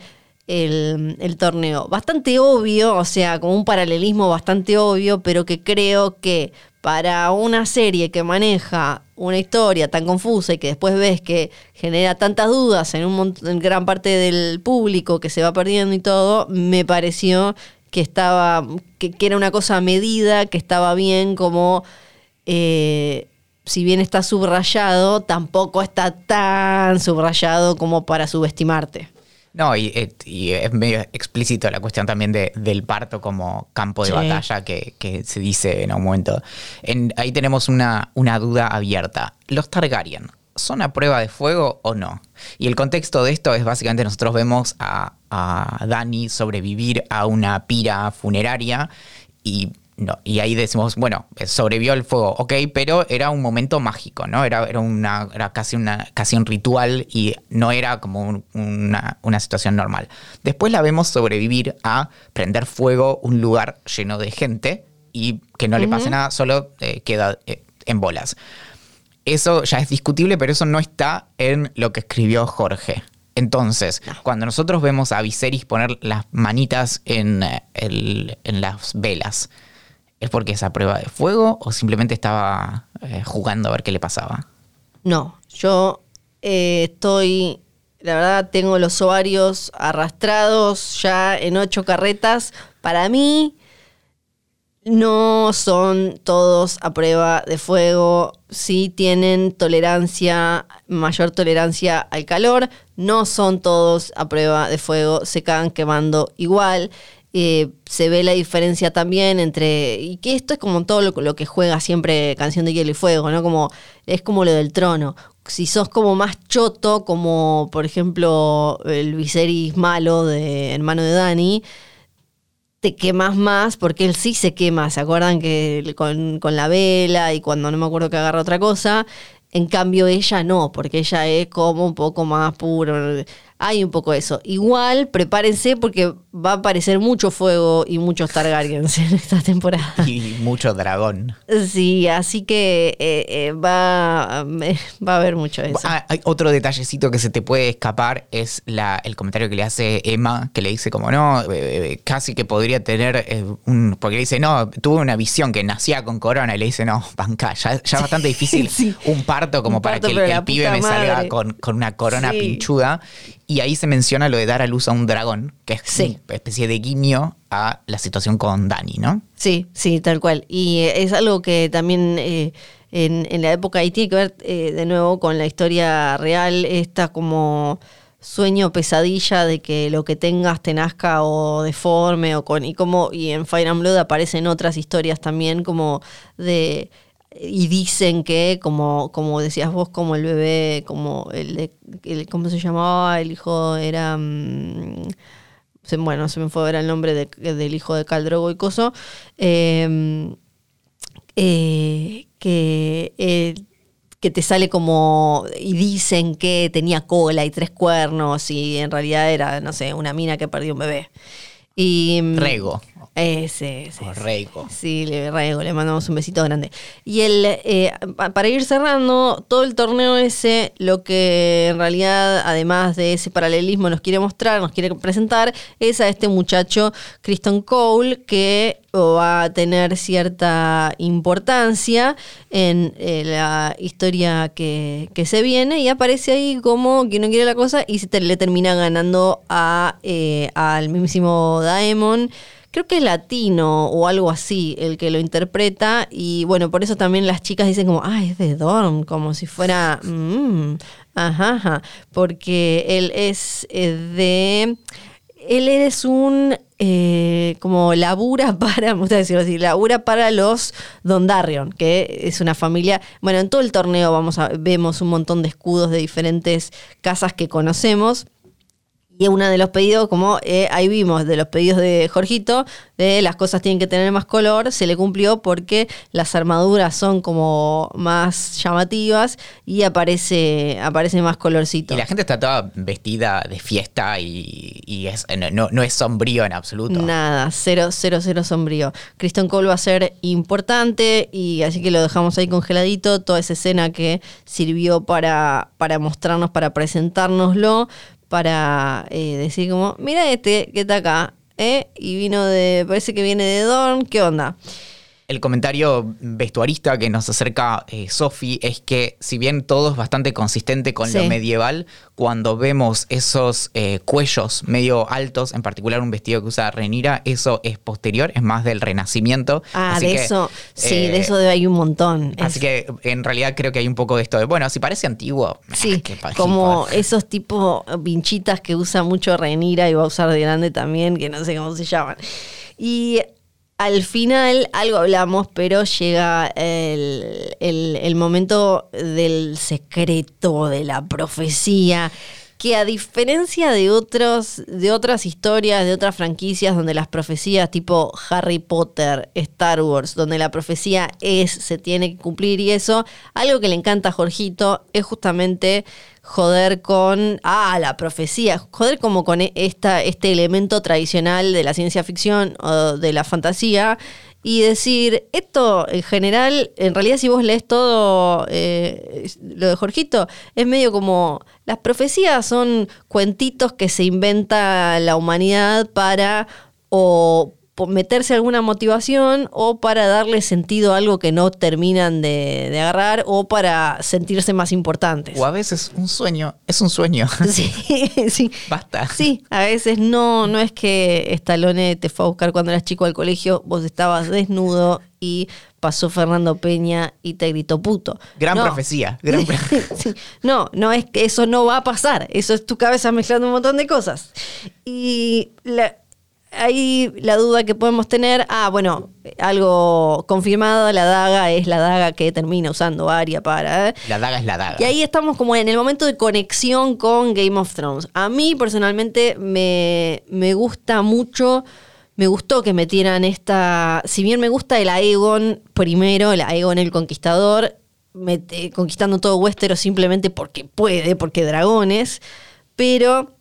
el, torneo. Bastante obvio, o sea, como un paralelismo bastante obvio, pero que creo que para una serie que maneja una historia tan confusa y que después ves que genera tantas dudas en, un en gran parte del público que se va perdiendo y todo, me pareció que estaba, que, que era una cosa medida, que estaba bien como... eh, si bien está subrayado, tampoco está tan subrayado como para subestimarte. No, y, eh, y es medio explícito la cuestión también de- del parto como campo de Sí. batalla que, que se dice en un momento. En- ahí tenemos una, una duda abierta. ¿Los Targaryen son a prueba de fuego o no? Y el contexto de esto es básicamente nosotros vemos a, a Dani sobrevivir a una pira funeraria y... No, y ahí decimos, bueno, sobrevivió al fuego, ok, pero era un momento mágico, ¿no? Era, era, una, era casi, una, casi un ritual y no era como un- una, una situación normal. Después la vemos sobrevivir a prender fuego un lugar lleno de gente y que no le pase nada, solo eh, queda eh, en bolas. Eso ya es discutible, pero eso no está en lo que escribió Jorge. Entonces, cuando nosotros vemos a Viserys poner las manitas en, eh, el- en las velas, ¿es porque es a prueba de fuego o simplemente estaba eh, jugando a ver qué le pasaba? No, yo eh, estoy, la verdad, tengo los ovarios arrastrados ya en ocho carretas. Para mí, no son todos a prueba de fuego. Sí tienen tolerancia, mayor tolerancia al calor. No son todos a prueba de fuego. Se quedan quemando igual. Se ve la diferencia también entre. Y que esto es como todo lo, lo que juega siempre Canción de Hielo y Fuego, ¿no? Como, es como lo del trono. Si sos como más choto, como por ejemplo el Viserys malo de hermano de Dani, te quemas más porque él sí se quema. ¿Se acuerdan que con, con la vela y cuando no me acuerdo que agarra otra cosa? En cambio ella no, porque ella es como un poco más puro. Hay un poco eso. Igual, prepárense porque va a aparecer mucho fuego y muchos Targaryens en esta temporada. Y mucho dragón. Sí, así que eh, eh, va, eh, va a haber mucho eso. Ah, hay otro detallecito que se te puede escapar es la, el comentario que le hace Emma, que le dice como, no, eh, casi que podría tener un... Porque le dice, no, tuve una visión que nacía con corona. Y le dice, no, banca, ya, ya es bastante difícil Sí. un parto como Un para parto, que el, el pibe me salga con, con una corona Sí. pinchuda. Y ahí se menciona lo de dar a luz a un dragón, que es Sí. una especie de guiño a la situación con Dani, ¿no? Sí, sí, tal cual. Y eh, es algo que también eh, en, en la época, y tiene que ver eh, de nuevo con la historia real, esta como sueño pesadilla de que lo que tengas te nazca o deforme o con y como y en Fire and Blood aparecen otras historias también como de y dicen que como como decías vos como el bebé como el, el cómo se llamaba el hijo era mm, bueno, se me fue a ver el nombre de- del hijo de Caldrogo y Coso, eh, eh, que, eh, que te sale como y dicen que tenía cola y tres cuernos y en realidad era, no sé, una mina que perdió un bebé. Y, mm, Rego. Ese, ese. O Rego. Sí, le, Rego, le mandamos un besito grande. Y el, eh, pa- para ir cerrando, todo el torneo ese, lo que en realidad, además de ese paralelismo, nos quiere mostrar, nos quiere presentar, es a este muchacho, Kristen Cole, que va a tener cierta importancia en eh, la historia que, que se viene y aparece ahí como quien no quiere la cosa y se te- le termina ganando a, eh, al mismísimo Daemon creo que es latino o algo así el que lo interpreta y bueno, por eso también las chicas dicen como, ah, es de Dorn, como si fuera, mm, ajá, ajá, porque él es eh, de, él es un, eh, como labura para, me gusta decirlo así, labura para los Dondarrion, que es una familia, bueno, en todo el torneo vamos a, vemos un montón de escudos de diferentes casas que conocemos. Y uno de los pedidos, como eh, ahí vimos, de los pedidos de Jorgito, de las cosas tienen que tener más color, se le cumplió porque las armaduras son como más llamativas y aparece, aparece más colorcito. Y la gente está toda vestida de fiesta y, y es, no, no- no es sombrío en absoluto. Nada, cero, cero, cero sombrío. Kristen Cole va a ser importante y así que lo dejamos ahí congeladito, toda esa escena que sirvió para, para mostrarnos, para presentárnoslo, para eh, decir como, mira este que está acá, ¿eh? y vino de, parece que viene de Dorn, ¿qué onda? El comentario vestuarista que nos acerca eh, Sofi es que si bien todo es bastante consistente con lo Sí. medieval, cuando vemos esos eh, cuellos medio altos, en particular un vestido que usa Renira, eso es posterior, es más del Renacimiento. Ah, Así de que, eso, sí, eh, de eso de hay un montón. Así Es- que en realidad creo que hay un poco de esto de, bueno, si parece antiguo, Sí, ah, pa- como esos tipos pinchitas que usa mucho Renira y va a usar de grande también, que no sé cómo se llaman. Y al final, algo hablamos, pero llega el, el- momento del secreto, de la profecía, que a diferencia de, otros, de otras historias, de otras franquicias donde las profecías tipo Harry Potter, Star Wars, donde la profecía es, se tiene que cumplir y eso, algo que le encanta a Jorgito es justamente joder con, ah, la profecía, joder como con esta, este elemento tradicional de la ciencia ficción o de la fantasía y decir, esto en general, en realidad si vos lees todo eh, lo de Jorgito, es medio como, las profecías son cuentitos que se inventa la humanidad para o meterse alguna motivación o para darle sentido a algo que no terminan de, de agarrar o para sentirse más importantes. O a veces un sueño es un sueño. Sí, sí. Basta. Sí, a veces no, no es que Estalone te fue a buscar cuando eras chico al colegio, vos estabas desnudo y pasó Fernando Peña y te gritó puto. Gran No. profecía. Gran Sí. No, no es que eso no va a pasar. Eso es tu cabeza mezclando un montón de cosas. Y la- ahí la duda que podemos tener, ah, bueno, algo confirmado, la daga es la daga que termina usando Aria para... ¿eh? La daga es la daga. Y ahí estamos como en el momento de conexión con Game of Thrones. A mí personalmente me, me gusta mucho, me gustó que metieran esta, si bien me gusta el Aegon primero, el Aegon el Conquistador, conquistando todo Westeros simplemente porque puede, porque dragones, pero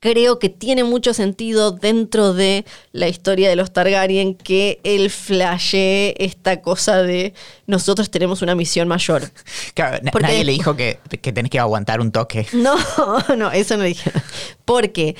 creo que tiene mucho sentido dentro de la historia de los Targaryen que él flashee esta cosa de nosotros tenemos una misión mayor. Claro, Porque- nadie le dijo que, que tenés que aguantar un toque. No, no, eso no dije. Porque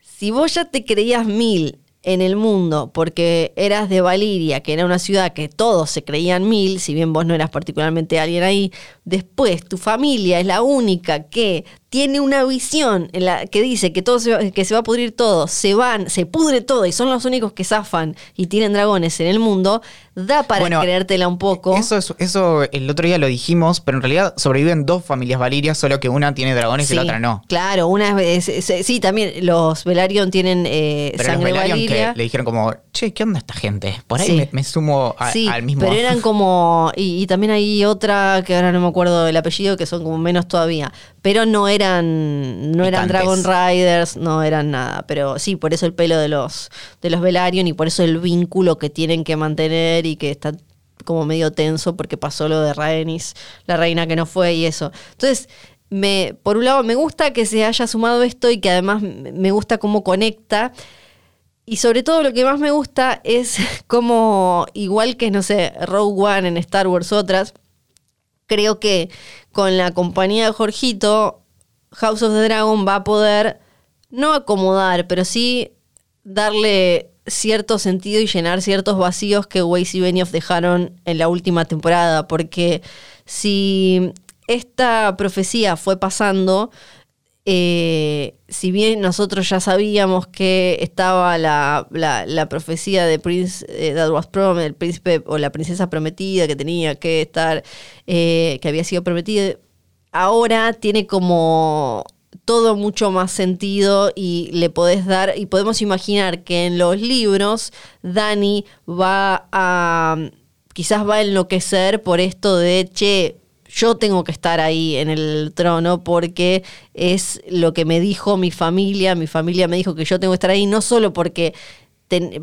si vos ya te creías mil en el mundo porque eras de Valiria, que era una ciudad que todos se creían mil, si bien vos no eras particularmente alguien ahí, después tu familia es la única que tiene una visión en la que dice que todo se va, que se va a pudrir todo, se van, se pudre todo y son los únicos que zafan y tienen dragones en el mundo, da para Bueno, creértela un poco. Eso, es- eso el otro día lo dijimos, pero en realidad sobreviven dos familias valirias, solo que una tiene dragones y la otra no. Claro, una es, es- sí, también los Velaryon tienen eh, Pero los sangre Velaryon que le dijeron como, che, ¿qué onda esta gente? Por ahí Sí. me, me sumo a- sí, al mismo. pero eran como y, y también hay otra que ahora no me acuerdo del apellido que son como menos todavía, pero no eran no eran. Dragon Riders, no eran nada, pero sí, por eso el pelo de los de los Velaryon y por eso el vínculo que tienen que mantener y que está como medio tenso porque pasó lo de Rhaenys, la reina que no fue y eso. Entonces, me, por un lado me gusta que se haya sumado esto y que además me gusta cómo conecta. Y sobre todo lo que más me gusta es como, igual que, no sé, Rogue One en Star Wars, otras, creo que con la compañía de Jorgito, House of the Dragon va a poder no acomodar, pero sí darle cierto sentido y llenar ciertos vacíos que Weiss y Benioff dejaron en la última temporada, porque si esta profecía fue pasando, eh, si bien nosotros ya sabíamos que estaba la, profecía de Prince eh, that was el príncipe o la princesa prometida que tenía que estar, eh, que había sido prometida, ahora tiene como todo mucho más sentido y le podés dar, y podemos imaginar que en los libros Dani va a, quizás va a enloquecer por esto de, che, yo tengo que estar ahí en el trono porque es lo que me dijo mi familia, mi familia me dijo que yo tengo que estar ahí, no solo porque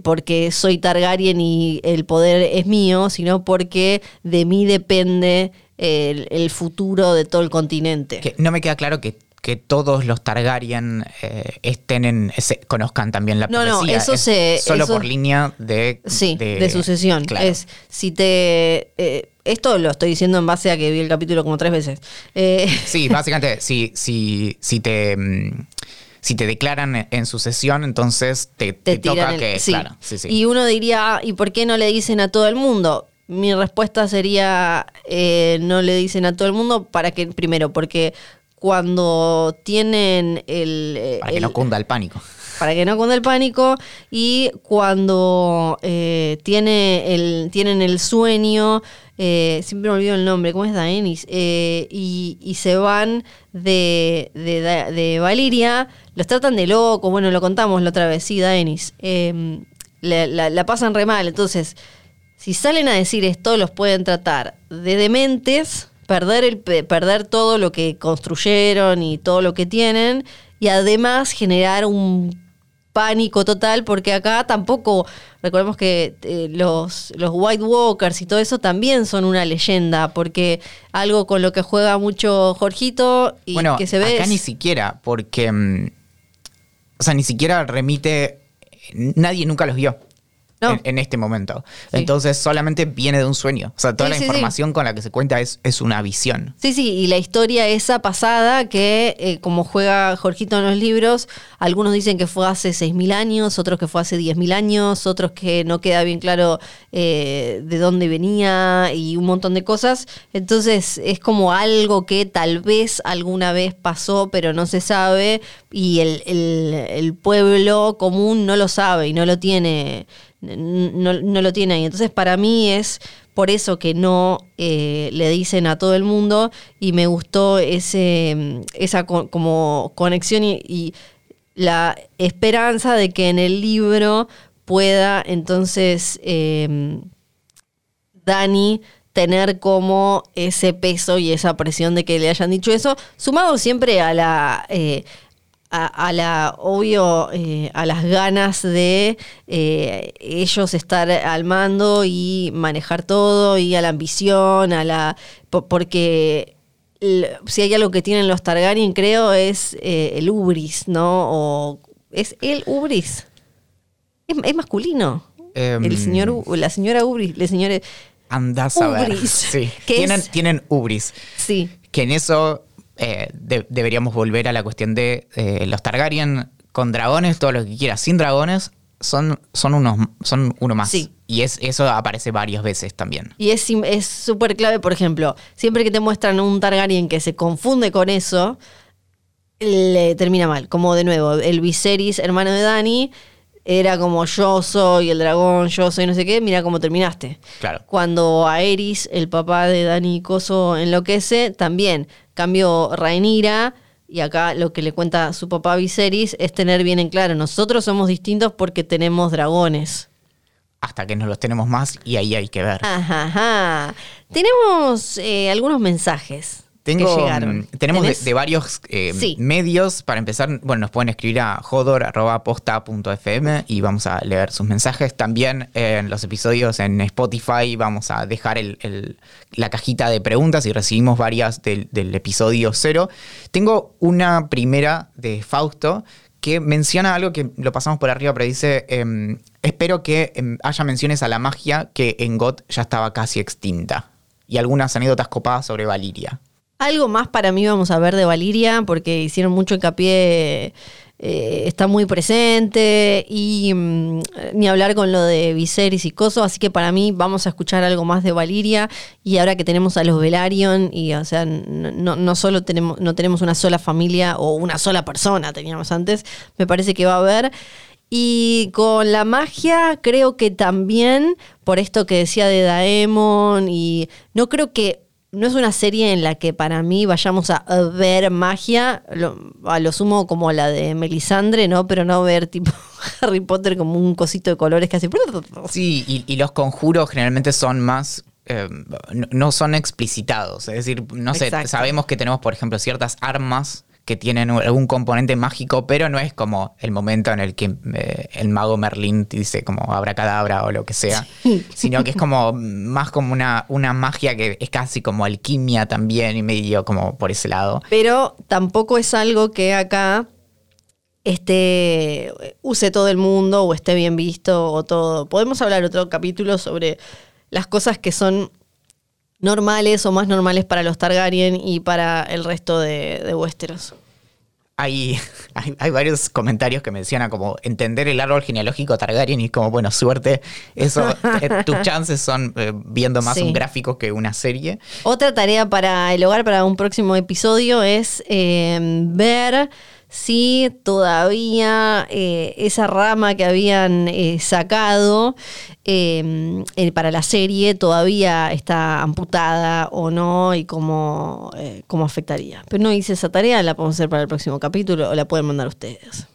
porque soy Targaryen y el poder es mío, sino porque de mí depende el, futuro de todo el continente. no me queda claro que que todos los Targaryen eh, estén en conozcan también la profecía. No, no, eso se solo por línea de sí de, sucesión. Es si te eh, esto lo estoy diciendo en base a que vi el capítulo como tres veces. Eh, sí, básicamente si si si te mm, si te declaran en sucesión, entonces te, toca que. Claro, sí, sí. Y uno diría, ¿y por qué no le dicen a todo el mundo? Mi respuesta sería, no le dicen a todo el mundo para que, primero, porque cuando tienen el... Eh, para que no cunda el pánico. Para que no cunda el pánico. Y cuando eh, tiene el, tienen el sueño, eh, siempre me olvido el nombre, ¿cómo es Daenis? y, se van de, de, Valiria, los tratan de loco, bueno, lo contamos la otra vez, sí, Daenis. Em, la, la pasan re mal, entonces, si salen a decir esto, los pueden tratar de dementes perder, el, perder todo lo que construyeron y todo lo que tienen y además generar un pánico total porque acá tampoco, recordemos que eh, los, los White Walkers y todo eso también son una leyenda porque algo con lo que juega mucho Jorgito y que se ve... Acá ni siquiera porque... Mm, o sea, ni siquiera remite... Nadie nunca los vio en, este momento. Entonces solamente viene de un sueño. O sea, toda la información con la que se cuenta es, es una visión. Sí, sí, y la historia esa pasada que eh, como juega Jorgito en los libros, algunos dicen que fue hace 6.000 años, otros que fue hace 10.000 años, otros que no queda bien claro eh, de dónde venía y un montón de cosas. Entonces es como algo que tal vez alguna vez pasó, pero no se sabe y el, el pueblo común no lo sabe y no lo tiene no, lo tiene ahí. Entonces para mí es por eso que no eh, le dicen a todo el mundo y me gustó ese, esa como conexión y, la esperanza de que en el libro pueda entonces em, Dani tener como ese peso y esa presión de que le hayan dicho eso, sumado siempre a la, eh, a, la, obvio, eh, a las ganas de eh, ellos estar al mando y manejar todo y a la ambición, a la porque si hay algo que tienen los Targaryen, creo, es eh, el ubris, ¿no? O es el ubris. Es, masculino. el em, señor, la señora ubris, la señora... Andás a ver. Sí. Tienen, tienen ubris. Sí. Que en eso eh, deberíamos volver a la cuestión de eh, los Targaryen con dragones, todo lo que quieras, sin dragones, son, son, unos, son uno más. Y es, eso aparece varias veces también. Y es súper clave, por ejemplo, siempre que te muestran un Targaryen que se confunde con eso, le termina mal. Como de nuevo, el Viserys, hermano de Dani, era como yo soy el dragón, yo soy no sé qué, mira cómo terminaste. Claro. Cuando Aerys, el papá de Dani Coso, enloquece, también cambio Rhaenyra, y acá lo que le cuenta su papá Viserys es tener bien en claro, nosotros somos distintos porque tenemos dragones. Hasta que no los tenemos más y ahí hay que ver. Ajá, Tenemos eh, algunos mensajes Tengo, mm, tenemos de, varios eh, Sí. medios. Para empezar, bueno, nos pueden escribir a jodor.posta.fm y vamos a leer sus mensajes. También eh, en los episodios en Spotify vamos a dejar el- el- la cajita de preguntas y recibimos varias del, del episodio cero. Tengo una primera de Fausto que menciona algo que lo pasamos por arriba, pero dice, em, espero que em, haya menciones a la magia que en GOT ya estaba casi extinta. Y algunas anécdotas copadas sobre Valiria. Algo más para mí vamos a ver de Valiria, porque hicieron mucho hincapié, eh, está muy presente, y mm, ni hablar con lo de Viserys y Coso, así que para mí vamos a escuchar algo más de Valiria, y ahora que tenemos a los Velaryon, y o sea, no, no- no solo tenemos, no tenemos una sola familia o una sola persona, teníamos antes, me parece que va a haber. Y con la magia creo que también, por esto que decía de Daemon, y no creo que, no es una serie en la que para mí vayamos a ver magia, lo- a lo sumo como la de Melisandre, ¿no? Pero no ver tipo Harry Potter como un cosito de colores que hace... Sí, y, y los conjuros generalmente son más. eh, no, son explicitados. Es decir, no sé, Exacto. sabemos que tenemos, por ejemplo, ciertas armas que tienen algún componente mágico, pero no es como el momento en el que eh, el mago Merlín dice como abracadabra o lo que sea, sino que es como más como una, una magia que es casi como alquimia también y medio como por ese lado. Pero tampoco es algo que acá esté, use todo el mundo o esté bien visto o todo. Podemos hablar otro capítulo sobre las cosas que son normales o más normales para los Targaryen y para el resto de, de Westeros. Hay, hay, hay varios comentarios que mencionan como entender el árbol genealógico Targaryen y como, bueno, suerte. Eso, eh, tus chances son eh, viendo más Sí. un gráfico que una serie. Otra tarea para el hogar para un próximo episodio es eh, ver si todavía eh, esa rama que habían sacado eh, eh, para la serie todavía está amputada o no y cómo, eh, cómo afectaría. Pero no hice esa tarea, la podemos hacer para el próximo capítulo o la pueden mandar ustedes.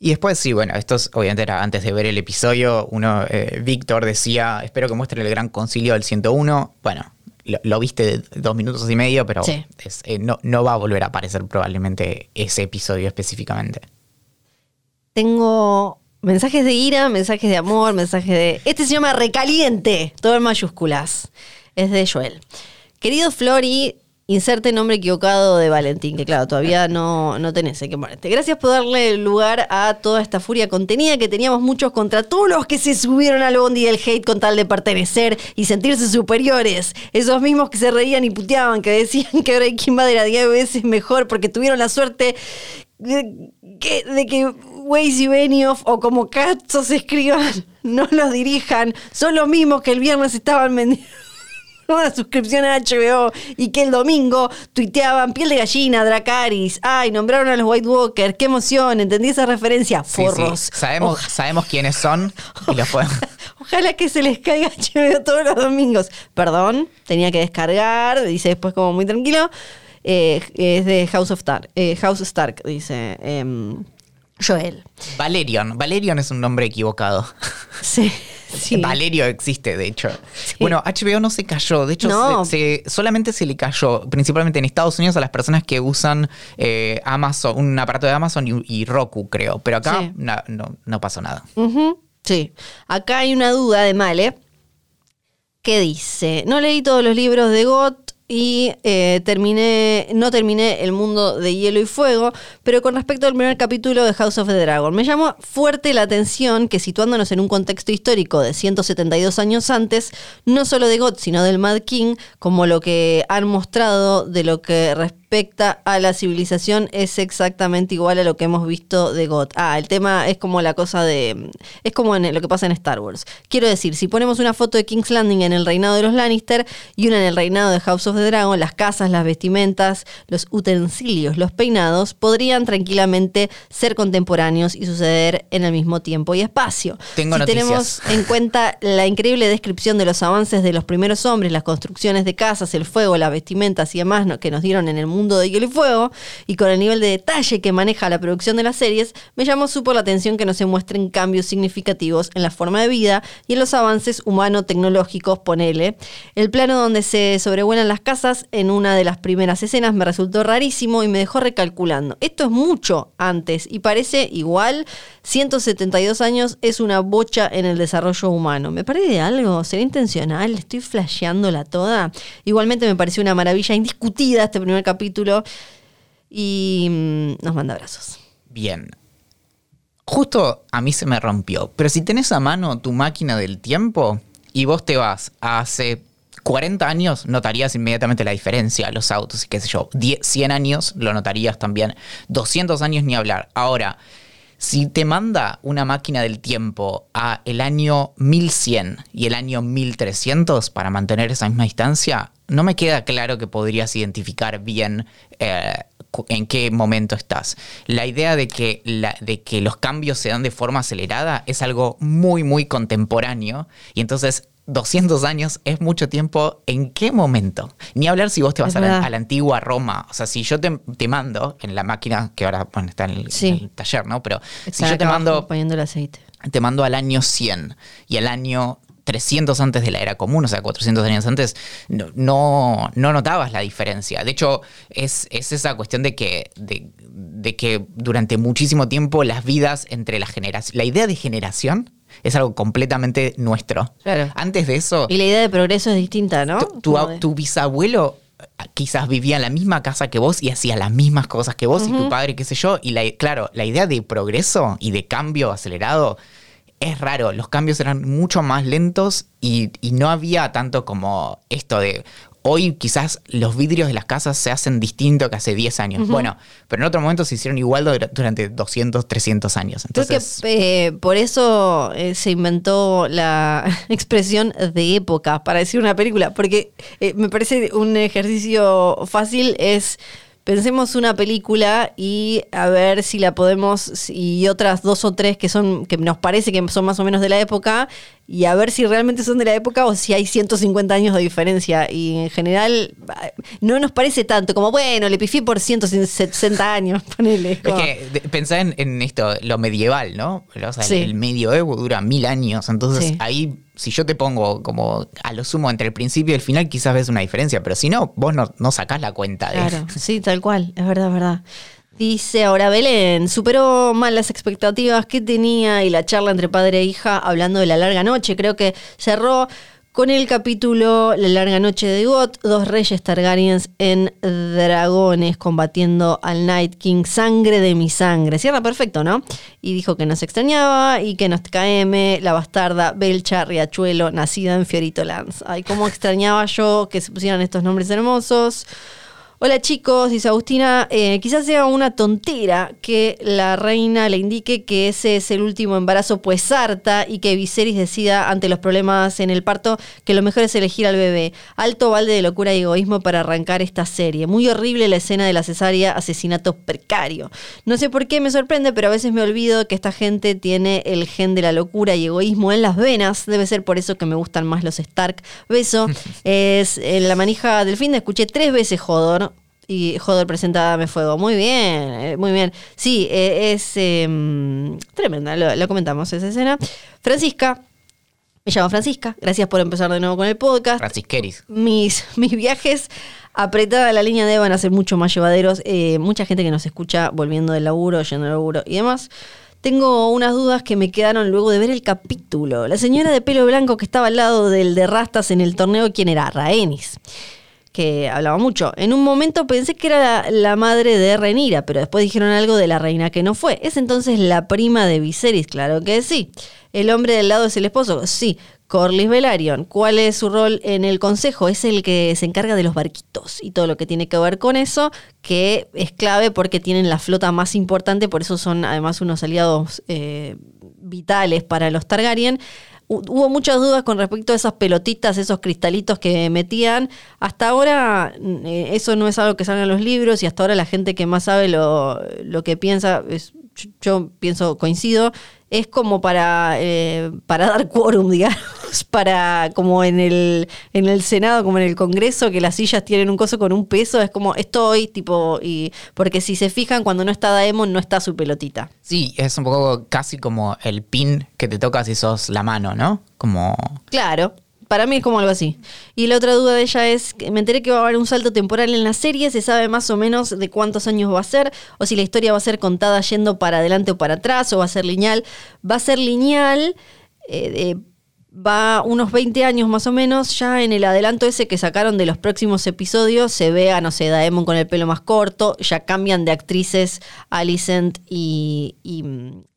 Y después, sí, bueno, esto es- obviamente era antes de ver el episodio. Uno, eh, Víctor decía, espero que muestren el gran concilio del 101. Bueno, lo, lo viste dos minutos y medio, pero Sí. es, no, no va a volver a aparecer probablemente ese episodio específicamente. Tengo mensajes de ira, mensajes de amor, mensajes de... Este se llama Recaliente, todo en mayúsculas. Es de Joel. Querido Flori, inserte nombre equivocado de Valentín, que claro, todavía no, no tenés que ponerte. Gracias por darle lugar a toda esta furia contenida que teníamos muchos contra todos los que se subieron al bondi del hate con tal de pertenecer y sentirse superiores. Esos mismos que se reían y puteaban, que decían que Breaking Bad era 10 veces mejor porque tuvieron la suerte de que, de que Waze y Benioff o como Katzo se escriban, no los dirijan, son los mismos que el viernes estaban vendiendo una suscripción a HBO y que el domingo tuiteaban piel de gallina, Dracaris, ay, nombraron a los White Walkers, qué emoción, entendí esa referencia, Sí, sí, forros. Sabemos, Oja- sabemos quiénes son y los podemos... Ojalá que se les caiga HBO todos los domingos. Perdón, tenía que descargar, dice después como muy tranquilo. Eh, es de House of Stark, eh, House Stark, dice em, Joel. Valerion. Valerion es un nombre equivocado. Sí, sí. Valerio existe, de hecho. Bueno, HBO no se cayó. De hecho, No. se- se- solamente se le cayó, principalmente en Estados Unidos, a las personas que usan eh, Amazon, un aparato de Amazon y, y Roku, creo. Pero acá Sí. no, no pasó nada. Sí. Acá hay una duda de Male que dice, no leí todos los libros de Gott y eh, terminé, no terminé El mundo de hielo y fuego, pero con respecto al primer capítulo de House of the Dragon, me llamó fuerte la atención que situándonos en un contexto histórico de 172 años antes, no solo de Gott, sino del Mad King, como lo que han mostrado de lo que respecta a la civilización es exactamente igual a lo que hemos visto de God. Ah, el tema es como la cosa de... Es como en lo que pasa en Star Wars. Quiero decir, si ponemos una foto de King's Landing en el reinado de los Lannister y una en el reinado de House of the Dragon, las casas, las vestimentas, los utensilios, los peinados, podrían tranquilamente ser contemporáneos y suceder en el mismo tiempo y espacio. Tengo si noticias. tenemos en cuenta la increíble descripción de los avances de los primeros hombres, las construcciones de casas, el fuego, las vestimentas y demás que nos dieron en el mundo de hielo y fuego, y con el nivel de detalle que maneja la producción de las series, me llamó súper la atención que no se muestren cambios significativos en la forma de vida y en los avances humano-tecnológicos, ponele. El plano donde se sobrevuelan las en una de las primeras escenas me resultó rarísimo y me dejó recalculando. Esto es mucho antes y parece igual. 172 años es una bocha en el desarrollo humano. ¿Me parece de algo? ¿Será intencional? ¿Estoy flasheándola toda? Igualmente me pareció una maravilla indiscutida este primer capítulo y mm, nos manda abrazos. Bien. Justo a mí se me rompió. Pero si tenés a mano tu máquina del tiempo y vos te vas a hace 40 años, notarías inmediatamente la diferencia, los autos y qué sé yo. 10, 100 años lo notarías también. 200 años ni hablar. Ahora, si te manda una máquina del tiempo a el año 1100 y el año 1300 para mantener esa misma distancia, no me queda claro que podrías identificar bien eh, en qué momento estás. La idea de que, de que los cambios se dan de forma acelerada es algo muy, muy contemporáneo y entonces 200 años es mucho tiempo. ¿En qué momento? Ni hablar si vos te vas a la, a la antigua Roma. O sea, si yo te, te mando en la máquina, que ahora bueno, está en el, Sí. en el taller, ¿no? Pero si yo te mando poniendo el aceite. te mando al año 100 y al año 300 antes de la era común, o sea, 400 años antes, no, no, no notabas la diferencia. De hecho, es, es esa cuestión de que, de, de que durante muchísimo tiempo las vidas entre las generaciones, la idea de generación es algo completamente nuestro. Claro. Antes de eso, Y la idea de progreso es distinta, ¿no? tu, tu- bisabuelo eh, quizás vivía en la misma casa que vos y hacía las mismas cosas que vos y tu padre, qué sé yo. Y la, claro, la idea de progreso y de cambio acelerado es raro. Los cambios eran mucho más lentos y, y no había tanto como esto de... Hoy quizás los vidrios de las casas se hacen distinto que hace 10 años. Bueno, pero en otro momento se hicieron igual dur- durante 200, 300 años. Entonces, Creo que eh, por eso eh, se inventó la expresión de época para decir una película, porque eh, me parece un ejercicio fácil es pensemos una película y a ver si la podemos y otras dos o tres que son que nos parece que son más o menos de la época y a ver si realmente son de la época o si hay 150 años de diferencia y en general no nos parece tanto como bueno le pifié por 160 años ponele Es como- que de- pensá en, en esto, lo medieval, ¿no? O sea, Sí. el, el medioevo dura mil años. Entonces, Sí. ahí, si yo te pongo como a lo sumo entre el principio y el final, quizás ves una diferencia. Pero si no, vos no, no sacás la cuenta de Claro, sí, tal cual, es verdad, es verdad. Dice ahora Belén, superó mal las expectativas que tenía y la charla entre padre e hija hablando de la larga noche. Creo que cerró con el capítulo La larga noche de Got, dos reyes Targaryens en dragones combatiendo al Night King, sangre de mi sangre. Cierra perfecto, ¿no? Y dijo que nos extrañaba y que nos KM, la bastarda Belcha Riachuelo, nacida en Fiorito Lands. Ay, cómo extrañaba yo que se pusieran estos nombres hermosos. Hola chicos, dice Agustina, eh, quizás sea una tontera que la reina le indique que ese es el último embarazo pues harta y que Viserys decida ante los problemas en el parto que lo mejor es elegir al bebé. Alto balde de locura y egoísmo para arrancar esta serie. Muy horrible la escena de la cesárea, asesinato precario. No sé por qué me sorprende, pero a veces me olvido que esta gente tiene el gen de la locura y egoísmo en las venas. Debe ser por eso que me gustan más los Stark. Beso. es en la manija del fin escuché tres veces Jodor. Y Joder presenta Dame Fuego. Muy bien, eh, muy bien. Sí, eh, es eh, tremenda, lo, lo comentamos esa escena. Francisca, me llamo Francisca, gracias por empezar de nuevo con el podcast. Francisqueris. Mis, mis viajes apretada la línea D van a ser mucho más llevaderos. Eh, mucha gente que nos escucha volviendo del laburo, yendo del laburo y demás. Tengo unas dudas que me quedaron luego de ver el capítulo. La señora de pelo blanco que estaba al lado del de Rastas en el torneo, ¿quién era? Rhaenys que hablaba mucho. En un momento pensé que era la, madre de Renira, pero después dijeron algo de la reina que no fue. ¿Es entonces la prima de Viserys? Claro que sí. ¿El hombre del lado es el esposo? Sí. Corlys Velaryon, ¿cuál es su rol en el consejo? Es el que se encarga de los barquitos y todo lo que tiene que ver con eso, que es clave porque tienen la flota más importante, por eso son además unos aliados eh, vitales para los Targaryen. Hu- Hubo muchas dudas con respecto a esas pelotitas, esos cristalitos que metían. Hasta ahora mm, eh, eso no es algo que salga en los libros y hasta ahora la gente que más sabe lo, lo que piensa, yo, yo pienso, coincido, es como para, eh, para dar quórum, digamos, para como en el, en el Senado, como en el Congreso, que las sillas tienen un coso con un peso, es como estoy, tipo, y porque si se fijan, cuando no está Daemon, no está su pelotita. Sí, es un poco casi como el pin que te toca si sos la mano, ¿no? Como... Claro, Para mí es como algo así. Y la otra duda de ella es, que me enteré que va a haber un salto temporal en la serie, se sabe más o menos de cuántos años va a ser, o si la historia va a ser contada yendo para adelante o para atrás, o va a ser lineal. Va a ser lineal, eh, eh, va unos 20 años más o menos, ya en el adelanto ese que sacaron de los próximos episodios, se ve a, no sé, Daemon con el pelo más corto, ya cambian de actrices Alicent y, y,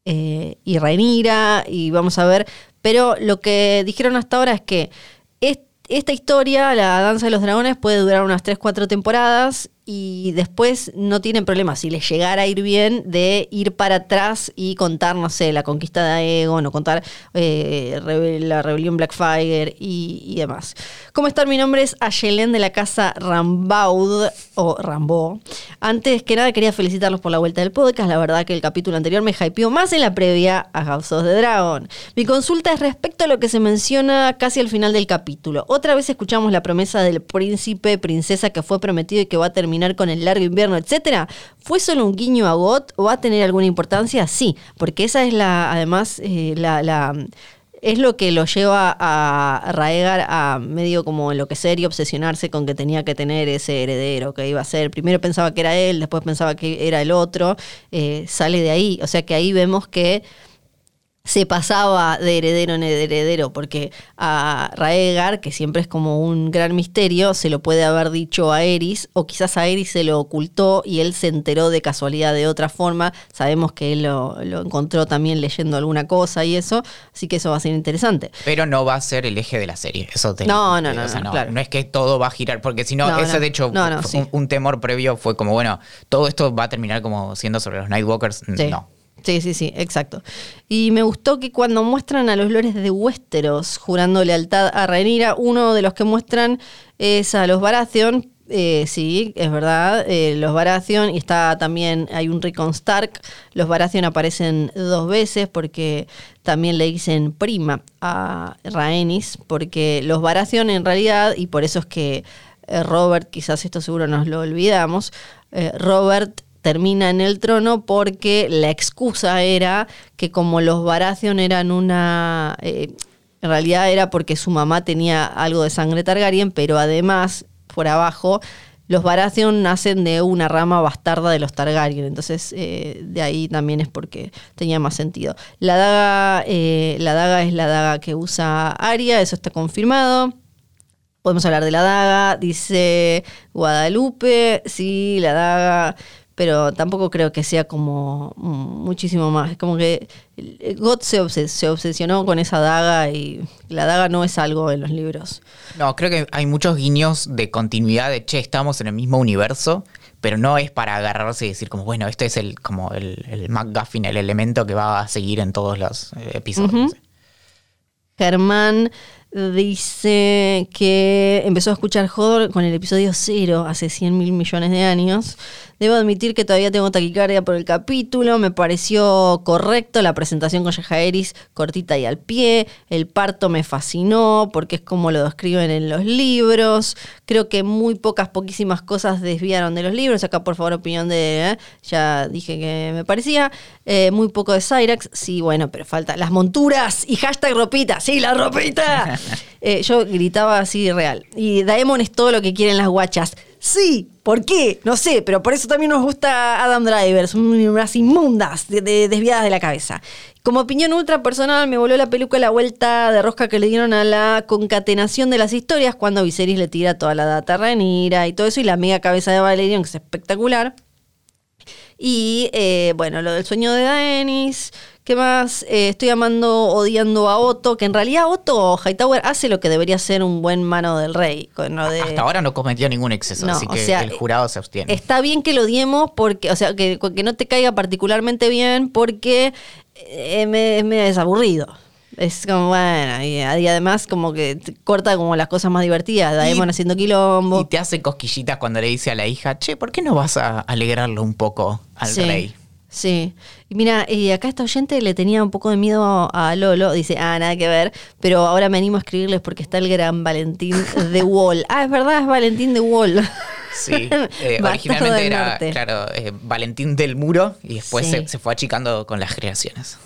eh, y vamos a ver, pero lo que dijeron hasta ahora es que est- esta historia, la Danza de los Dragones, puede durar unas 3-4 temporadas y después no tienen problema, si les llegara a ir bien, de ir para atrás y contar, no sé, la conquista de Aegon o contar eh, la rebelión Blackfire y, y demás. ¿Cómo están? Mi nombre es Ayelen de la casa Rambaud o Rambo. Antes que nada quería felicitarlos por la vuelta del podcast. La verdad que el capítulo anterior me hypeó más en la previa a House of the Dragon. Mi consulta es respecto a lo que se menciona casi al final del capítulo. Otra vez escuchamos la promesa del príncipe, princesa que fue prometido y que va a terminar con el largo invierno, etcétera. ¿Fue solo un guiño a Got o va a tener alguna importancia? Sí, porque esa es la, además, eh, la, es lo que lo lleva a Raegar a medio como enloquecer y obsesionarse con que tenía que tener ese heredero que iba a ser. Primero pensaba que era él, después pensaba que era el otro. Eh, sale de ahí. O sea que ahí vemos que se pasaba de heredero en heredero, porque a Raegar, que siempre es como un gran misterio, se lo puede haber dicho a Eris, o quizás a Eris se lo ocultó y él se enteró de casualidad de otra forma. Sabemos que él lo, lo encontró también leyendo alguna cosa y eso, así que eso va a ser interesante. Pero no va a ser el eje de la serie. Eso te- No, no, no, o sea, no, claro. es que todo va a girar, porque si no, No, ese no. de hecho, No, no, sí. un, un temor previo fue como, bueno, todo esto va a terminar como siendo sobre los Nightwalkers. Sí. No. Sí, sí, sí, exacto. Y me gustó que cuando muestran a los lores de Westeros jurando lealtad a Rhaenyra, uno de los que muestran es a los Baratheon. Eh, sí, es verdad, eh, los Baratheon y está también, hay un Rickon Stark. Los Baratheon aparecen dos veces porque también le dicen prima a Rhaenys, porque los Baratheon en realidad, y por eso es que eh, Robert, quizás esto seguro nos lo olvidamos, eh, Robert termina en el trono porque la excusa era que como los Baratheon eran una... eh, en realidad era porque su mamá tenía algo de sangre Targaryen, pero además, por abajo, los Baratheon nacen de una rama bastarda de los Targaryen. Entonces, eh, de ahí también es porque tenía más sentido. La daga, eh, la daga es la daga que usa Arya, eso está confirmado. Podemos hablar de la daga, dice Guadalupe, sí, la daga, pero tampoco creo que sea como mm, muchísimo más. Es como que eh, God se, obses- se obsesionó con esa daga y la daga no es algo en los libros. No, creo que hay muchos guiños de continuidad de, che, estamos en el mismo universo, pero no es para agarrarse y decir como, bueno, este es el como el, el MacGuffin, el elemento que va a seguir en todos los eh, episodios. Germán dice que empezó a escuchar Hodor con el episodio 0 hace 100 mil millones de años. Debo admitir que todavía tengo taquicardia por el capítulo. Me pareció correcto la presentación con Yajaeris cortita y al pie. El parto me fascinó porque es como lo describen en los libros. Creo que muy pocas, poquísimas cosas desviaron de los libros. Acá, por favor, opinión de. ¿eh? Ya dije que me parecía. Eh, muy poco de Cyrax. Sí, bueno, pero falta las monturas y hashtag ropita. Sí, la ropita. Eh, yo gritaba así real. Y Daemon es todo lo que quieren las guachas. Sí, ¿por qué? No sé, pero por eso también nos gusta Adam Driver. Son unas inmundas, de- de- desviadas de la cabeza. Como opinión ultra personal, me voló la peluca la vuelta de rosca que le dieron a la concatenación de las historias cuando Viserys le tira toda la data a Rhaenyra y todo eso, y la mega cabeza de Valerion, que es espectacular. Y eh, bueno, lo del sueño de Daenis. ¿Qué más? Eh, estoy amando, odiando a Otto, que en realidad Otto Hightower hace lo que debería ser un buen mano del rey. De, Hasta ahora no cometió ningún exceso, No, así que sea, el jurado se abstiene. Está bien que lo odiemos porque, o sea, que, que no te caiga particularmente bien porque eh, me- es medio desaburrido. Es como, bueno, y, y además como que corta como las cosas más divertidas. Daemon haciendo quilombo. Y te hace cosquillitas cuando le dice a la hija, che, ¿por qué no vas a alegrarlo un poco al Sí, rey? Sí. Y mira, y acá esta oyente le tenía un poco de miedo a Lolo. Dice, ah, nada que ver. Pero ahora me animo a escribirles porque está el gran Valentín de Wall. Ah, es verdad, es Valentín de Wall. Sí, eh, originalmente era, norte. claro, eh, Valentín del Muro y después Sí. se, se fue achicando con las creaciones.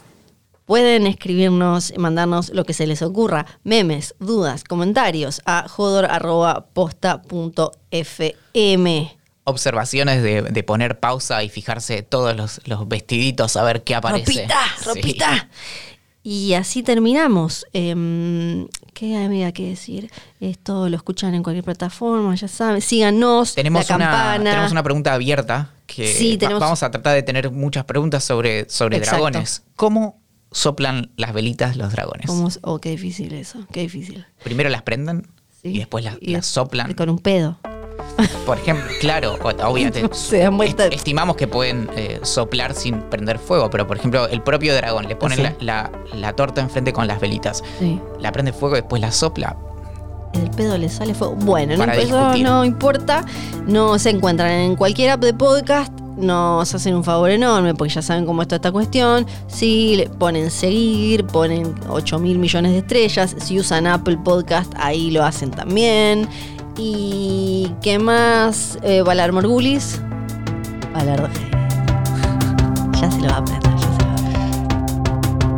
Pueden escribirnos, mandarnos lo que se les ocurra, memes, dudas, comentarios a jodor.posta.fm. Observaciones de, de poner pausa y fijarse todos los, los vestiditos a ver qué aparece. Ropita, Sí. ropita. Y así terminamos. Em, ¿Qué había que decir? Esto lo escuchan en cualquier plataforma, ya saben. Síganos, Tenemos la una, tenemos una pregunta abierta que Sí, tenemos- vamos a tratar de tener muchas preguntas sobre, sobre Exacto. dragones. ¿Cómo soplan las velitas los dragones? ¿Cómo? Oh, qué difícil eso, qué difícil. Primero las prenden Sí. y después las, Y- las soplan. Con un pedo. Por ejemplo, claro, obviamente. Se dan vuelta. est- estimamos que pueden eh, soplar sin prender fuego, pero por ejemplo, el propio dragón le ponen Sí. la, la- la torta enfrente con las velitas. Sí. La prende fuego y después la sopla. El pedo le sale fuego. Bueno, no, eso no importa. No se encuentran en cualquier app de podcast. Nos hacen un favor enorme porque ya saben cómo está esta cuestión. Si le ponen seguir, ponen 8 mil millones de estrellas. Si usan Apple Podcast, ahí lo hacen también. ¿Y qué más? Eh, Valar Morgulis. Valar. Ya se lo va a aprender. ya se lo va a aprender.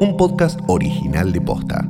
Un podcast original de Posta.